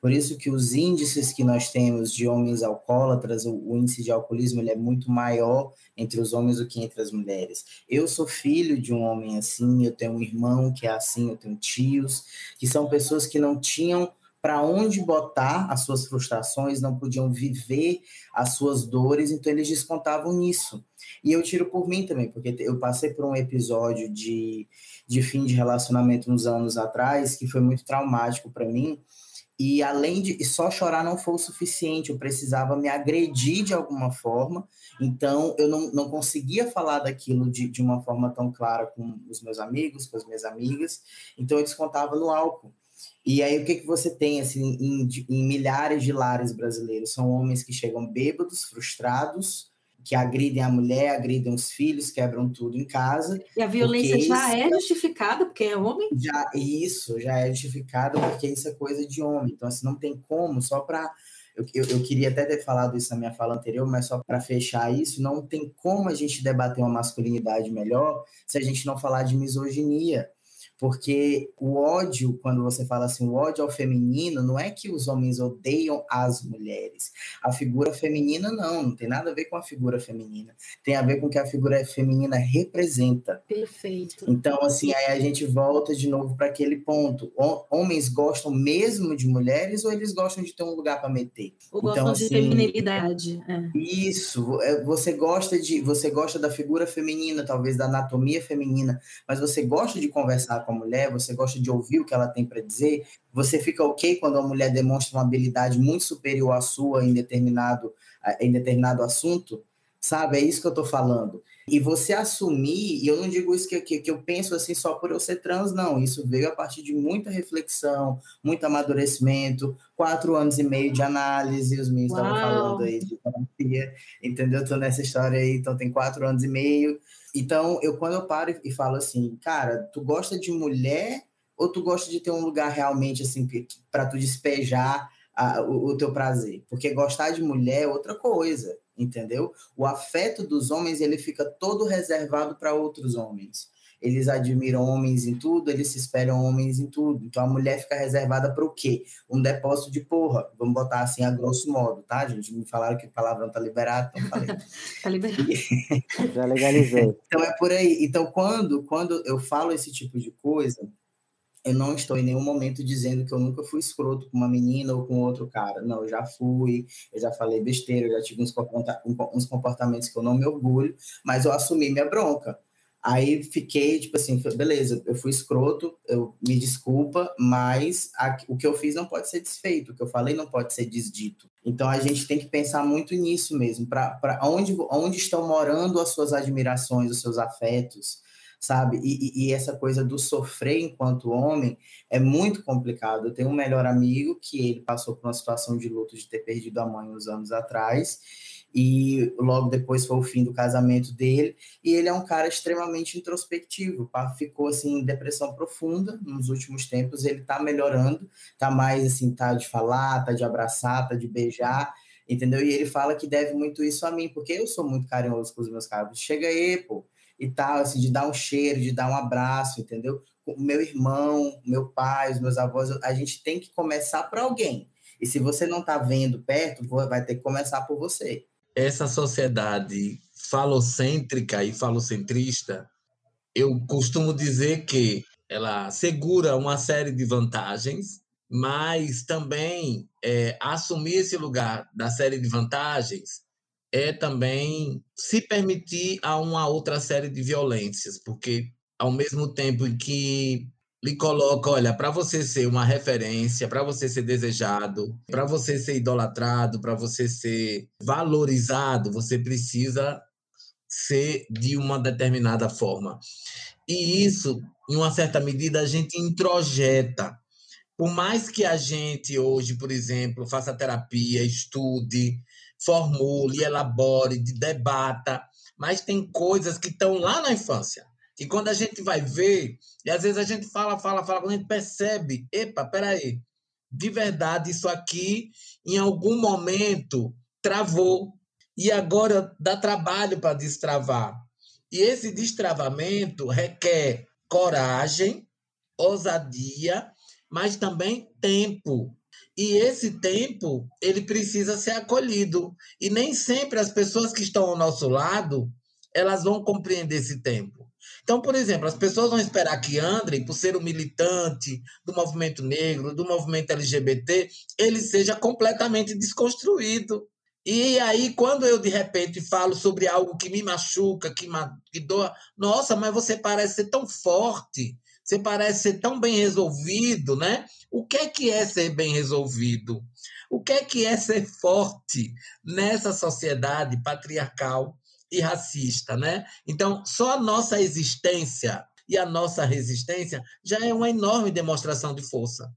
Speaker 3: Por isso que os índices que nós temos de homens alcoólatras, o, o índice de alcoolismo ele é muito maior entre os homens do que entre as mulheres. Eu sou filho de um homem assim, eu tenho um irmão que é assim, eu tenho tios, que são pessoas que não tinham para onde botar as suas frustrações, não podiam viver as suas dores, então eles descontavam nisso. E eu tiro por mim também, porque eu passei por um episódio de, de fim de relacionamento uns anos atrás que foi muito traumático para mim. E além de só chorar não foi o suficiente, eu precisava me agredir de alguma forma. Então eu não, não conseguia falar daquilo de, de uma forma tão clara com os meus amigos, com as minhas amigas. Então eu descontava no álcool. E aí, o que, que você tem assim, em, em milhares de lares brasileiros? São homens que chegam bêbados, frustrados, que agridem a mulher, agridem os filhos, quebram tudo em casa.
Speaker 1: E a violência já é justificada porque é homem?
Speaker 3: Já, isso, já é justificada porque isso é coisa de homem. Então, assim, não tem como, só para. Eu, eu, eu, queria até ter falado isso na minha fala anterior, mas só para fechar isso, não tem como a gente debater uma masculinidade melhor se a gente não falar de misoginia. Porque o ódio, quando você fala assim, o ódio ao feminino, não é que os homens odeiam as mulheres. A figura feminina, não, não tem nada a ver com a figura feminina. Tem a ver com o que a figura feminina representa.
Speaker 1: Perfeito.
Speaker 3: Então, assim, aí a gente volta de novo para aquele ponto. Homens gostam mesmo de mulheres ou eles gostam de ter um lugar para meter?
Speaker 1: Ou então, gostam assim, de feminilidade.
Speaker 3: É. Isso. É, você gosta de, você gosta da figura feminina, talvez da anatomia feminina, mas você gosta de conversar com a mulher, você gosta de ouvir o que ela tem para dizer, você fica ok quando a mulher demonstra uma habilidade muito superior à sua em determinado, em determinado assunto, sabe? É isso que eu estou falando. E você assumir, e eu não digo isso que, que, que, eu penso assim só por eu ser trans, não. Isso veio a partir de muita reflexão, muito amadurecimento, quatro anos e meio de análise, os meninos estavam falando aí de terapia, entendeu? Estou nessa história aí, então tem quatro anos e meio. Então, eu quando eu paro e falo assim, cara, tu gosta de mulher ou tu gosta de ter um lugar realmente assim para tu despejar a, o, o teu prazer? Porque gostar de mulher é outra coisa, entendeu? O afeto dos homens ele fica todo reservado para outros homens eles admiram homens em tudo, eles se esperam homens em tudo. Então a mulher fica reservada para o quê? Um depósito de porra. Vamos botar assim a grosso modo, tá, gente? Me falaram que o palavrão tá liberado, então falei.
Speaker 1: tá liberado.
Speaker 4: Já legalizei.
Speaker 3: Então é por aí. Então quando, quando eu falo esse tipo de coisa, eu não estou em nenhum momento dizendo que eu nunca fui escroto com uma menina ou com outro cara. Não, eu já fui, eu já falei besteira, eu já tive uns comportamentos que eu não me orgulho, mas eu assumi minha bronca. Aí fiquei, tipo assim, beleza, eu fui escroto, eu me desculpa, mas a, o que eu fiz não pode ser desfeito, o que eu falei não pode ser desdito. Então a gente tem que pensar muito nisso mesmo, para onde, onde estão morando as suas admirações, os seus afetos, sabe? E, e, essa coisa do sofrer enquanto homem é muito complicado. Eu tenho um melhor amigo que ele passou por uma situação de luto de ter perdido a mãe uns anos atrás, e logo depois foi o fim do casamento dele, e ele é um cara extremamente introspectivo, ficou assim em depressão profunda nos últimos tempos, ele tá melhorando, tá mais assim, tá de falar, tá de abraçar, tá de beijar, entendeu? E ele fala que deve muito isso a mim, porque eu sou muito carinhoso com os meus caras. Chega aí, pô, e tal, assim, de dar um cheiro, de dar um abraço, entendeu? O meu irmão, meu pai, os meus avós, a gente tem que começar para alguém. E se você não está vendo perto, vai ter que começar por você.
Speaker 2: Essa sociedade falocêntrica e falocentrista, eu costumo dizer que ela segura uma série de vantagens, mas também é, assumir esse lugar da série de vantagens é também se permitir a uma outra série de violências, porque ao mesmo tempo em que lhe coloca, olha, para você ser uma referência, para você ser desejado, para você ser idolatrado, para você ser valorizado, você precisa ser de uma determinada forma. E isso, em uma certa medida, a gente introjeta. Por mais que a gente hoje, por exemplo, faça terapia, estude, formule, elabore, debata, mas tem coisas que estão lá na infância. E quando a gente vai ver, e às vezes a gente fala, fala, fala, quando a gente percebe, epa, peraí, de verdade, isso aqui em algum momento travou. E agora dá trabalho para destravar. E esse destravamento requer coragem, ousadia, mas também tempo. E esse tempo, ele precisa ser acolhido. E nem sempre as pessoas que estão ao nosso lado, elas vão compreender esse tempo. Então, por exemplo, as pessoas vão esperar que André, por ser um militante do movimento negro, do movimento LGBT, ele seja completamente desconstruído. E aí, quando eu de repente falo sobre algo que me machuca, que, ma que doa, nossa, mas você parece ser tão forte, você parece ser tão bem resolvido, né? O que é que é ser bem resolvido? O que é que é ser forte nessa sociedade patriarcal e racista, né? Então, só a nossa existência e a nossa resistência já é uma enorme demonstração de força.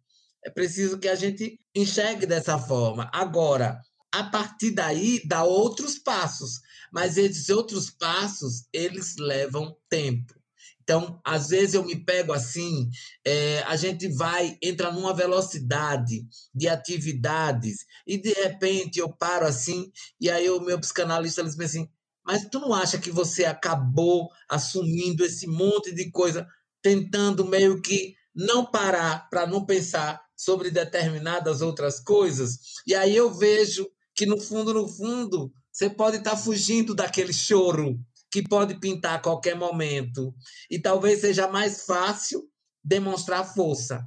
Speaker 2: É preciso que a gente enxergue dessa forma. Agora, a partir daí, dá outros passos, mas esses outros passos, eles levam tempo. Então, às vezes eu me pego assim, é, a gente vai, entra numa velocidade de atividades e de repente eu paro assim e aí o meu psicanalista diz assim, mas tu não acha que você acabou assumindo esse monte de coisa, tentando meio que não parar para não pensar sobre determinadas outras coisas? E aí eu vejo que no fundo, no fundo, você pode estar tá fugindo daquele choro que pode pintar a qualquer momento. E talvez seja mais fácil demonstrar força.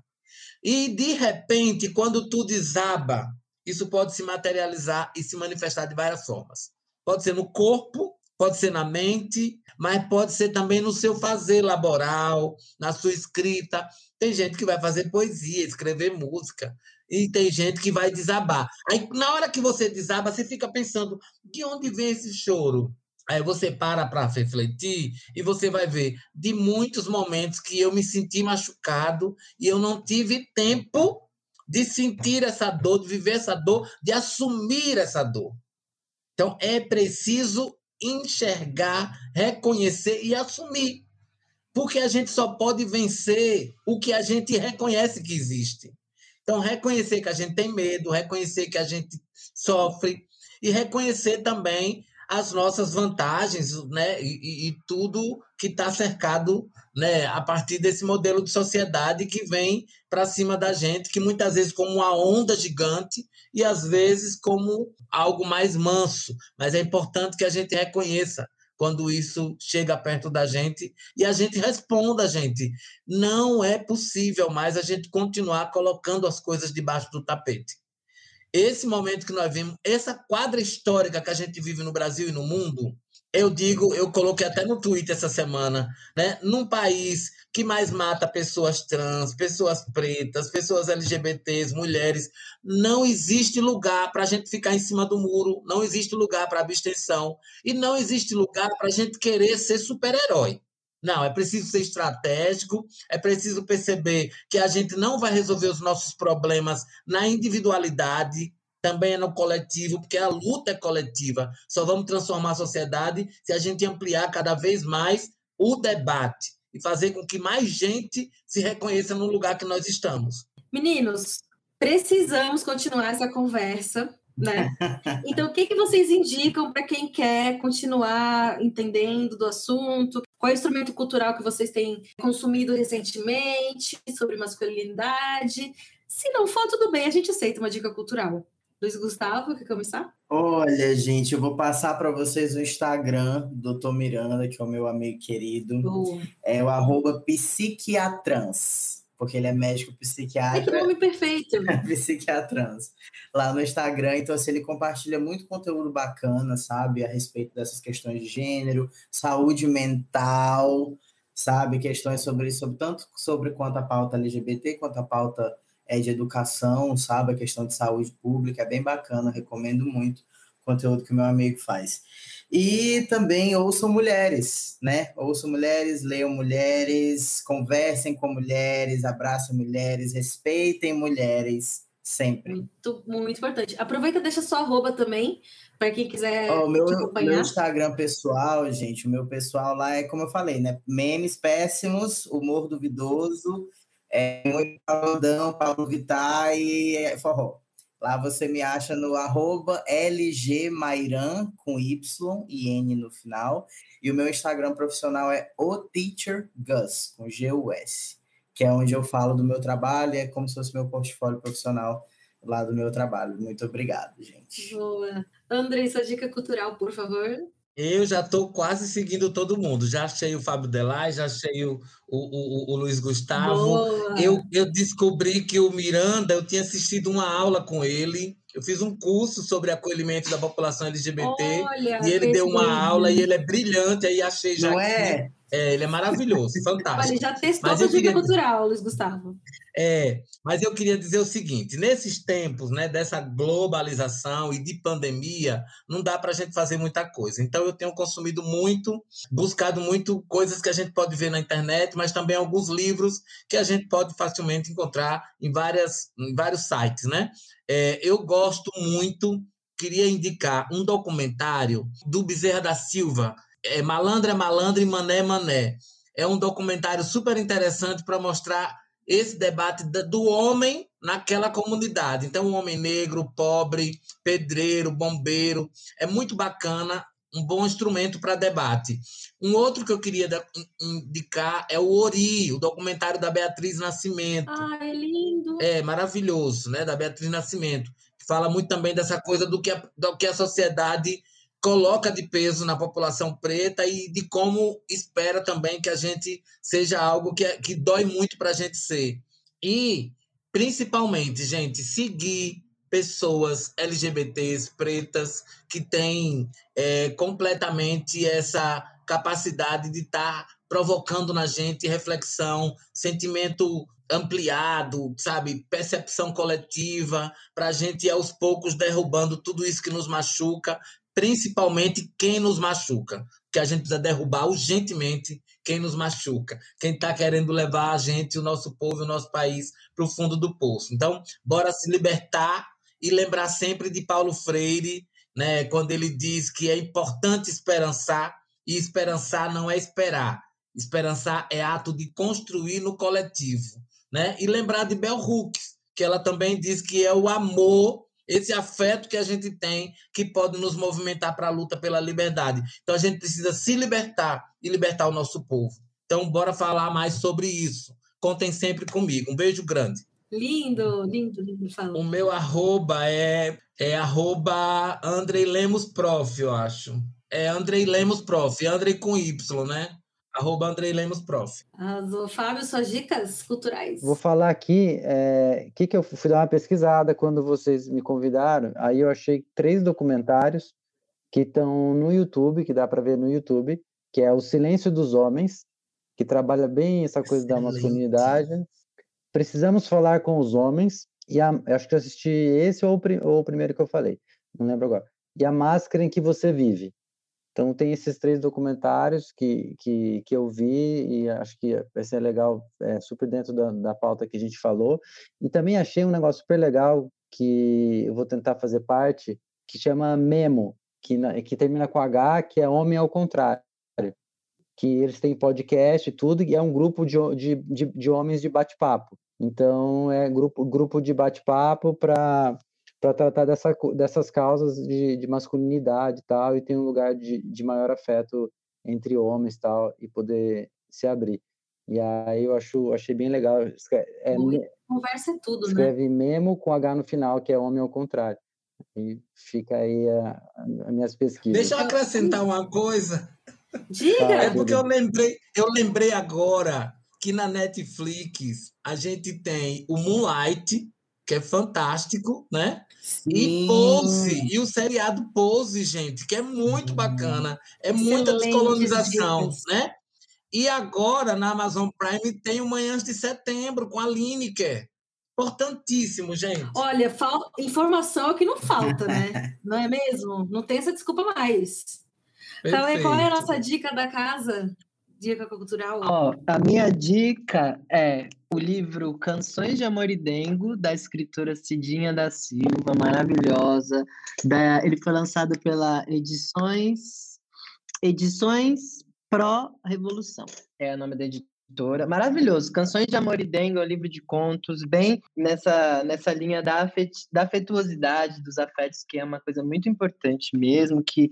Speaker 2: E, de repente, quando tu desaba, isso pode se materializar e se manifestar de várias formas. Pode ser no corpo, pode ser na mente, mas pode ser também no seu fazer laboral, na sua escrita. Tem gente que vai fazer poesia, escrever música, e tem gente que vai desabar. Aí, na hora que você desaba, você fica pensando: de onde vem esse choro? Aí você para para refletir e você vai ver de muitos momentos que eu me senti machucado e eu não tive tempo de sentir essa dor, de viver essa dor, de assumir essa dor. Então é preciso enxergar, reconhecer e assumir. Porque a gente só pode vencer o que a gente reconhece que existe. Então, reconhecer que a gente tem medo, reconhecer que a gente sofre e reconhecer também as nossas vantagens, né? E, e tudo que está cercado, né? A partir desse modelo de sociedade que vem para cima da gente, que muitas vezes como uma onda gigante e às vezes como algo mais manso. Mas é importante que a gente reconheça quando isso chega perto da gente e a gente responda, gente. Não é possível mais a gente continuar colocando as coisas debaixo do tapete esse momento que nós vimos, essa quadra histórica que a gente vive no Brasil e no mundo, eu digo, eu coloquei até no Twitter essa semana, né? Num país que mais mata pessoas trans, pessoas pretas, pessoas LGBTs, mulheres, não existe lugar para a gente ficar em cima do muro, não existe lugar para abstenção e não existe lugar para a gente querer ser super-herói. Não, é preciso ser estratégico, é preciso perceber que a gente não vai resolver os nossos problemas na individualidade, também é no coletivo, porque a luta é coletiva. Só vamos transformar a sociedade se a gente ampliar cada vez mais o debate e fazer com que mais gente se reconheça no lugar que nós estamos.
Speaker 1: Meninos, precisamos continuar essa conversa né? Então, o que, que vocês indicam para quem quer continuar entendendo do assunto? Qual é o instrumento cultural que vocês têm consumido recentemente sobre masculinidade? Se não for, tudo bem, a gente aceita uma dica cultural. Luiz Gustavo, quer começar?
Speaker 3: Olha, gente, eu vou passar para vocês o Instagram do Dr. Miranda, que é o meu amigo querido. Boa. É o arroba psiquiatrans porque ele é médico psiquiatra. É
Speaker 1: que nome perfeito.
Speaker 3: psiquiatrans. Lá no Instagram, então assim, ele compartilha muito conteúdo bacana, sabe, a respeito dessas questões de gênero, saúde mental, sabe, questões sobre sobre tanto sobre quanto a pauta LGBT quanto a pauta é de educação, sabe, a questão de saúde pública, é bem bacana, recomendo muito o conteúdo que o meu amigo faz. E também ouçam mulheres, né? Ouçam mulheres, leiam mulheres, conversem com mulheres, abracem mulheres, respeitem mulheres sempre.
Speaker 1: Muito, muito importante. Aproveita e deixa sua arroba também, para quem quiser
Speaker 3: oh, meu. Meu Instagram pessoal, gente, o meu pessoal lá é como eu falei, né? Memes péssimos, humor duvidoso, é muito Paulo Vittar e é forró. Lá você me acha no arroba lgmairan, com Y e N no final. E o meu Instagram profissional é o Teacher Gus, com G-U-S, que é onde eu falo do meu trabalho, é como se fosse meu portfólio profissional lá do meu trabalho. Muito obrigado, gente.
Speaker 1: Boa. André, sua dica cultural, por favor.
Speaker 2: Eu já estou quase seguindo todo mundo. Já achei o Fábio Delay, já achei o, o, o, o Luiz Gustavo. Eu, eu descobri que o Miranda, eu tinha assistido uma aula com ele. Eu fiz um curso sobre acolhimento da população LGBT. Olha, e ele deu uma aula e ele é brilhante. Aí achei já.
Speaker 3: Não é?
Speaker 2: É, ele é maravilhoso, fantástico.
Speaker 1: Olha, já testou a queria... cultural, Luiz Gustavo.
Speaker 2: É, mas eu queria dizer o seguinte: nesses tempos, né, dessa globalização e de pandemia, não dá para a gente fazer muita coisa. Então, eu tenho consumido muito, buscado muito coisas que a gente pode ver na internet, mas também alguns livros que a gente pode facilmente encontrar em, várias, em vários sites, né? É, eu gosto muito, queria indicar um documentário do Bezerra da Silva é Malandra é Malandra e Mané é Mané. É um documentário super interessante para mostrar esse debate do homem naquela comunidade. Então, um homem negro, pobre, pedreiro, bombeiro. É muito bacana, um bom instrumento para debate. Um outro que eu queria indicar é o Ori, o documentário da Beatriz Nascimento.
Speaker 1: Ah, é lindo!
Speaker 2: É, maravilhoso, né? Da Beatriz Nascimento. Fala muito também dessa coisa do que a, do que a sociedade coloca de peso na população preta e de como espera também que a gente seja algo que, é, que dói muito para a gente ser. E, principalmente, gente, seguir pessoas LGBTs pretas que têm é, completamente essa capacidade de estar tá provocando na gente reflexão, sentimento ampliado, sabe, percepção coletiva, para a gente aos poucos derrubando tudo isso que nos machuca principalmente quem nos machuca, que a gente precisa derrubar urgentemente quem nos machuca, quem está querendo levar a gente, o nosso povo, o nosso país para o fundo do poço. Então, bora se libertar e lembrar sempre de Paulo Freire, né, quando ele diz que é importante esperançar e esperançar não é esperar. Esperançar é ato de construir no coletivo, né? E lembrar de Bell Hooks, que ela também diz que é o amor esse afeto que a gente tem que pode nos movimentar para a luta pela liberdade. Então a gente precisa se libertar e libertar o nosso povo. Então bora falar mais sobre isso. Contem sempre comigo. Um beijo grande.
Speaker 1: Lindo, lindo, lindo. Fala.
Speaker 2: O meu arroba é, é arroba Andrei Lemos Prof, eu acho. É Andrei Lemos Prof, Andrei com Y, né? Arroba Andrei Lemos Prof.
Speaker 1: Arrasou. Fábio, suas dicas culturais?
Speaker 4: Vou falar aqui, é, que, que eu fui dar uma pesquisada quando vocês me convidaram, aí eu achei três documentários que estão no YouTube, que dá para ver no YouTube, que é O Silêncio dos Homens, que trabalha bem essa coisa Excelente. da masculinidade. Precisamos falar com os homens, e a, acho que eu assisti esse ou, ou o primeiro que eu falei, não lembro agora. E a máscara em que você vive, Então tem esses três documentários que, que, que eu vi e acho que vai ser legal, é, super dentro da, da pauta que a gente falou. E também achei um negócio super legal que eu vou tentar fazer parte, que chama Memo, que, que termina com H, que é Homem ao Contrário. Que eles têm podcast e tudo, e é um grupo de, de, de, de homens de bate-papo. Então, é grupo, grupo de bate-papo para para tratar dessa, dessas causas de, de, masculinidade e tal, e tem um lugar de, de maior afeto entre homens tal, e poder se abrir. E aí eu acho, achei bem legal.
Speaker 1: É, conversa é tudo,
Speaker 4: escreve né? Memo com H no final, que é homem ao contrário. E fica aí as minhas pesquisas.
Speaker 2: Deixa eu acrescentar uma coisa.
Speaker 1: Diga!
Speaker 2: É porque eu lembrei, eu lembrei agora que na Netflix a gente tem o Moonlight, que é fantástico, né? Sim. E Pose, e o seriado Pose, gente, que é muito uhum. bacana, é muita descolonização, né? E agora na Amazon Prime tem o Manhãs de Setembro com a Lineker. Importantíssimo, gente.
Speaker 1: Olha, fal... informação é que não falta, né? não é mesmo? Não tem essa desculpa mais. Então, qual é a nossa dica da casa? Dica cultural?
Speaker 5: Ó, a minha dica é o livro Canções de Amor e Dengo, da escritora Cidinha da Silva, maravilhosa. Da, ele foi lançado pela Edições Edições Pró Revolução. É o nome da editora. Maravilhoso. Canções de Amor e Dengo, é um livro de contos, bem nessa, nessa linha da, afet, da afetuosidade dos afetos, que é uma coisa muito importante mesmo, que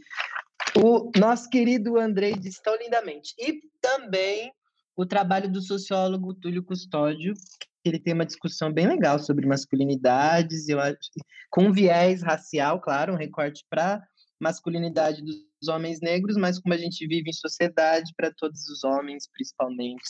Speaker 5: o nosso querido Andrei disse tão lindamente. E também o trabalho do sociólogo Túlio Custódio, que ele tem uma discussão bem legal sobre masculinidades, eu acho, com viés racial, claro, um recorte para masculinidade dos homens negros, mas como a gente vive em sociedade, para todos os homens, principalmente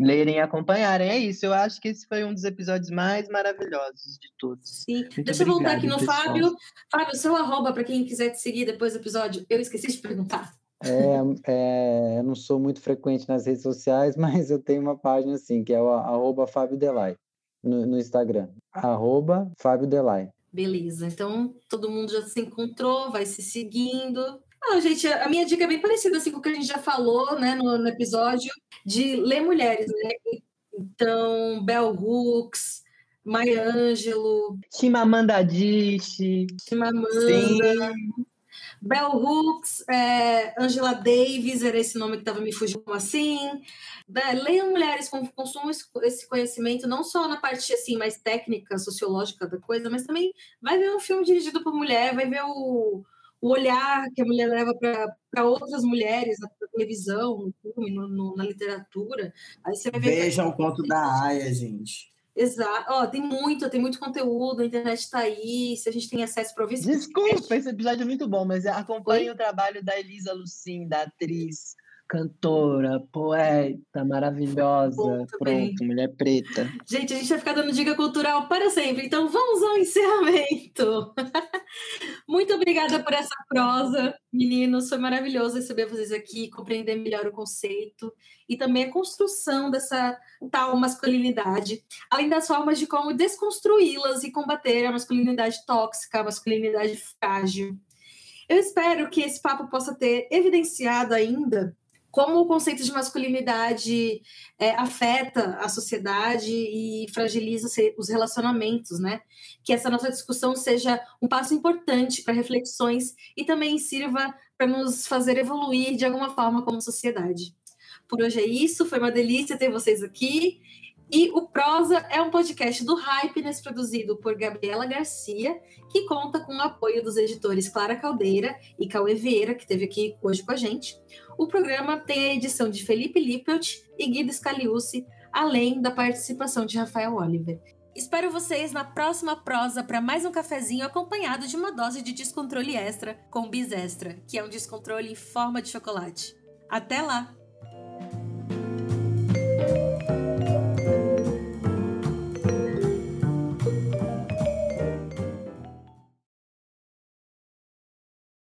Speaker 5: lerem e acompanharem. É isso, eu acho que esse foi um dos episódios mais maravilhosos de todos.
Speaker 1: Sim, Muito deixa eu voltar aqui no pessoal. Fábio. Fábio, seu arroba para quem quiser te seguir depois do episódio, eu esqueci de perguntar.
Speaker 4: É, é, eu não sou muito frequente nas redes sociais, mas eu tenho uma página assim, que é o arroba Fábio Delay, no, no Instagram. Arroba Fábio Delay.
Speaker 1: Beleza, então todo mundo já se encontrou, vai se seguindo. Ah, gente, a minha dica é bem parecida assim, com o que a gente já falou né, no, no episódio, de ler mulheres, né? Então, Bell Hooks, Maya Angelou.
Speaker 5: Chimamanda Adichie.
Speaker 1: Chimamanda. Bell Hooks, é, Angela Davis, era esse nome que estava me fugindo assim. Né, leiam mulheres, consumam esse conhecimento, não só na parte assim mais técnica, sociológica da coisa, mas também vai ver um filme dirigido por mulher, vai ver o, o olhar que a mulher leva para outras mulheres na televisão, no filme, no, no, na literatura. Aí você vai ver.
Speaker 3: Vejam o conto da Aya, gente.
Speaker 1: Exato. Ó, tem muito, tem muito conteúdo, a internet está aí, se a gente tem acesso para ouvir.
Speaker 5: Desculpa, esse episódio é muito bom, mas acompanhe Oi? o trabalho da Elisa Lucin, da atriz cantora, poeta, maravilhosa. Bom, Pronto, mulher preta.
Speaker 1: Gente, a gente vai ficar dando dica cultural para sempre, então vamos ao encerramento. Muito obrigada por essa prosa, meninos. Foi maravilhoso receber vocês aqui, compreender melhor o conceito e também a construção dessa tal masculinidade, além das formas de como desconstruí-las e combater a masculinidade tóxica, a masculinidade frágil. Eu espero que esse papo possa ter evidenciado ainda como o conceito de masculinidade é, afeta a sociedade e fragiliza os relacionamentos, né? Que essa nossa discussão seja um passo importante para reflexões e também sirva para nos fazer evoluir de alguma forma como sociedade. Por hoje é isso, foi uma delícia ter vocês aqui. E o Prosa é um podcast do Hypeness produzido por Gabriela Garcia, que conta com o apoio dos editores Clara Caldeira e Cauê Vieira, que esteve aqui hoje com a gente. O programa tem a edição de Felipe Lippelt e Guido Scaliucci, além da participação de Rafael Oliver. Espero vocês na próxima prosa para mais um cafezinho acompanhado de uma dose de descontrole extra com Bis Extra, que é um descontrole em forma de chocolate. Até lá!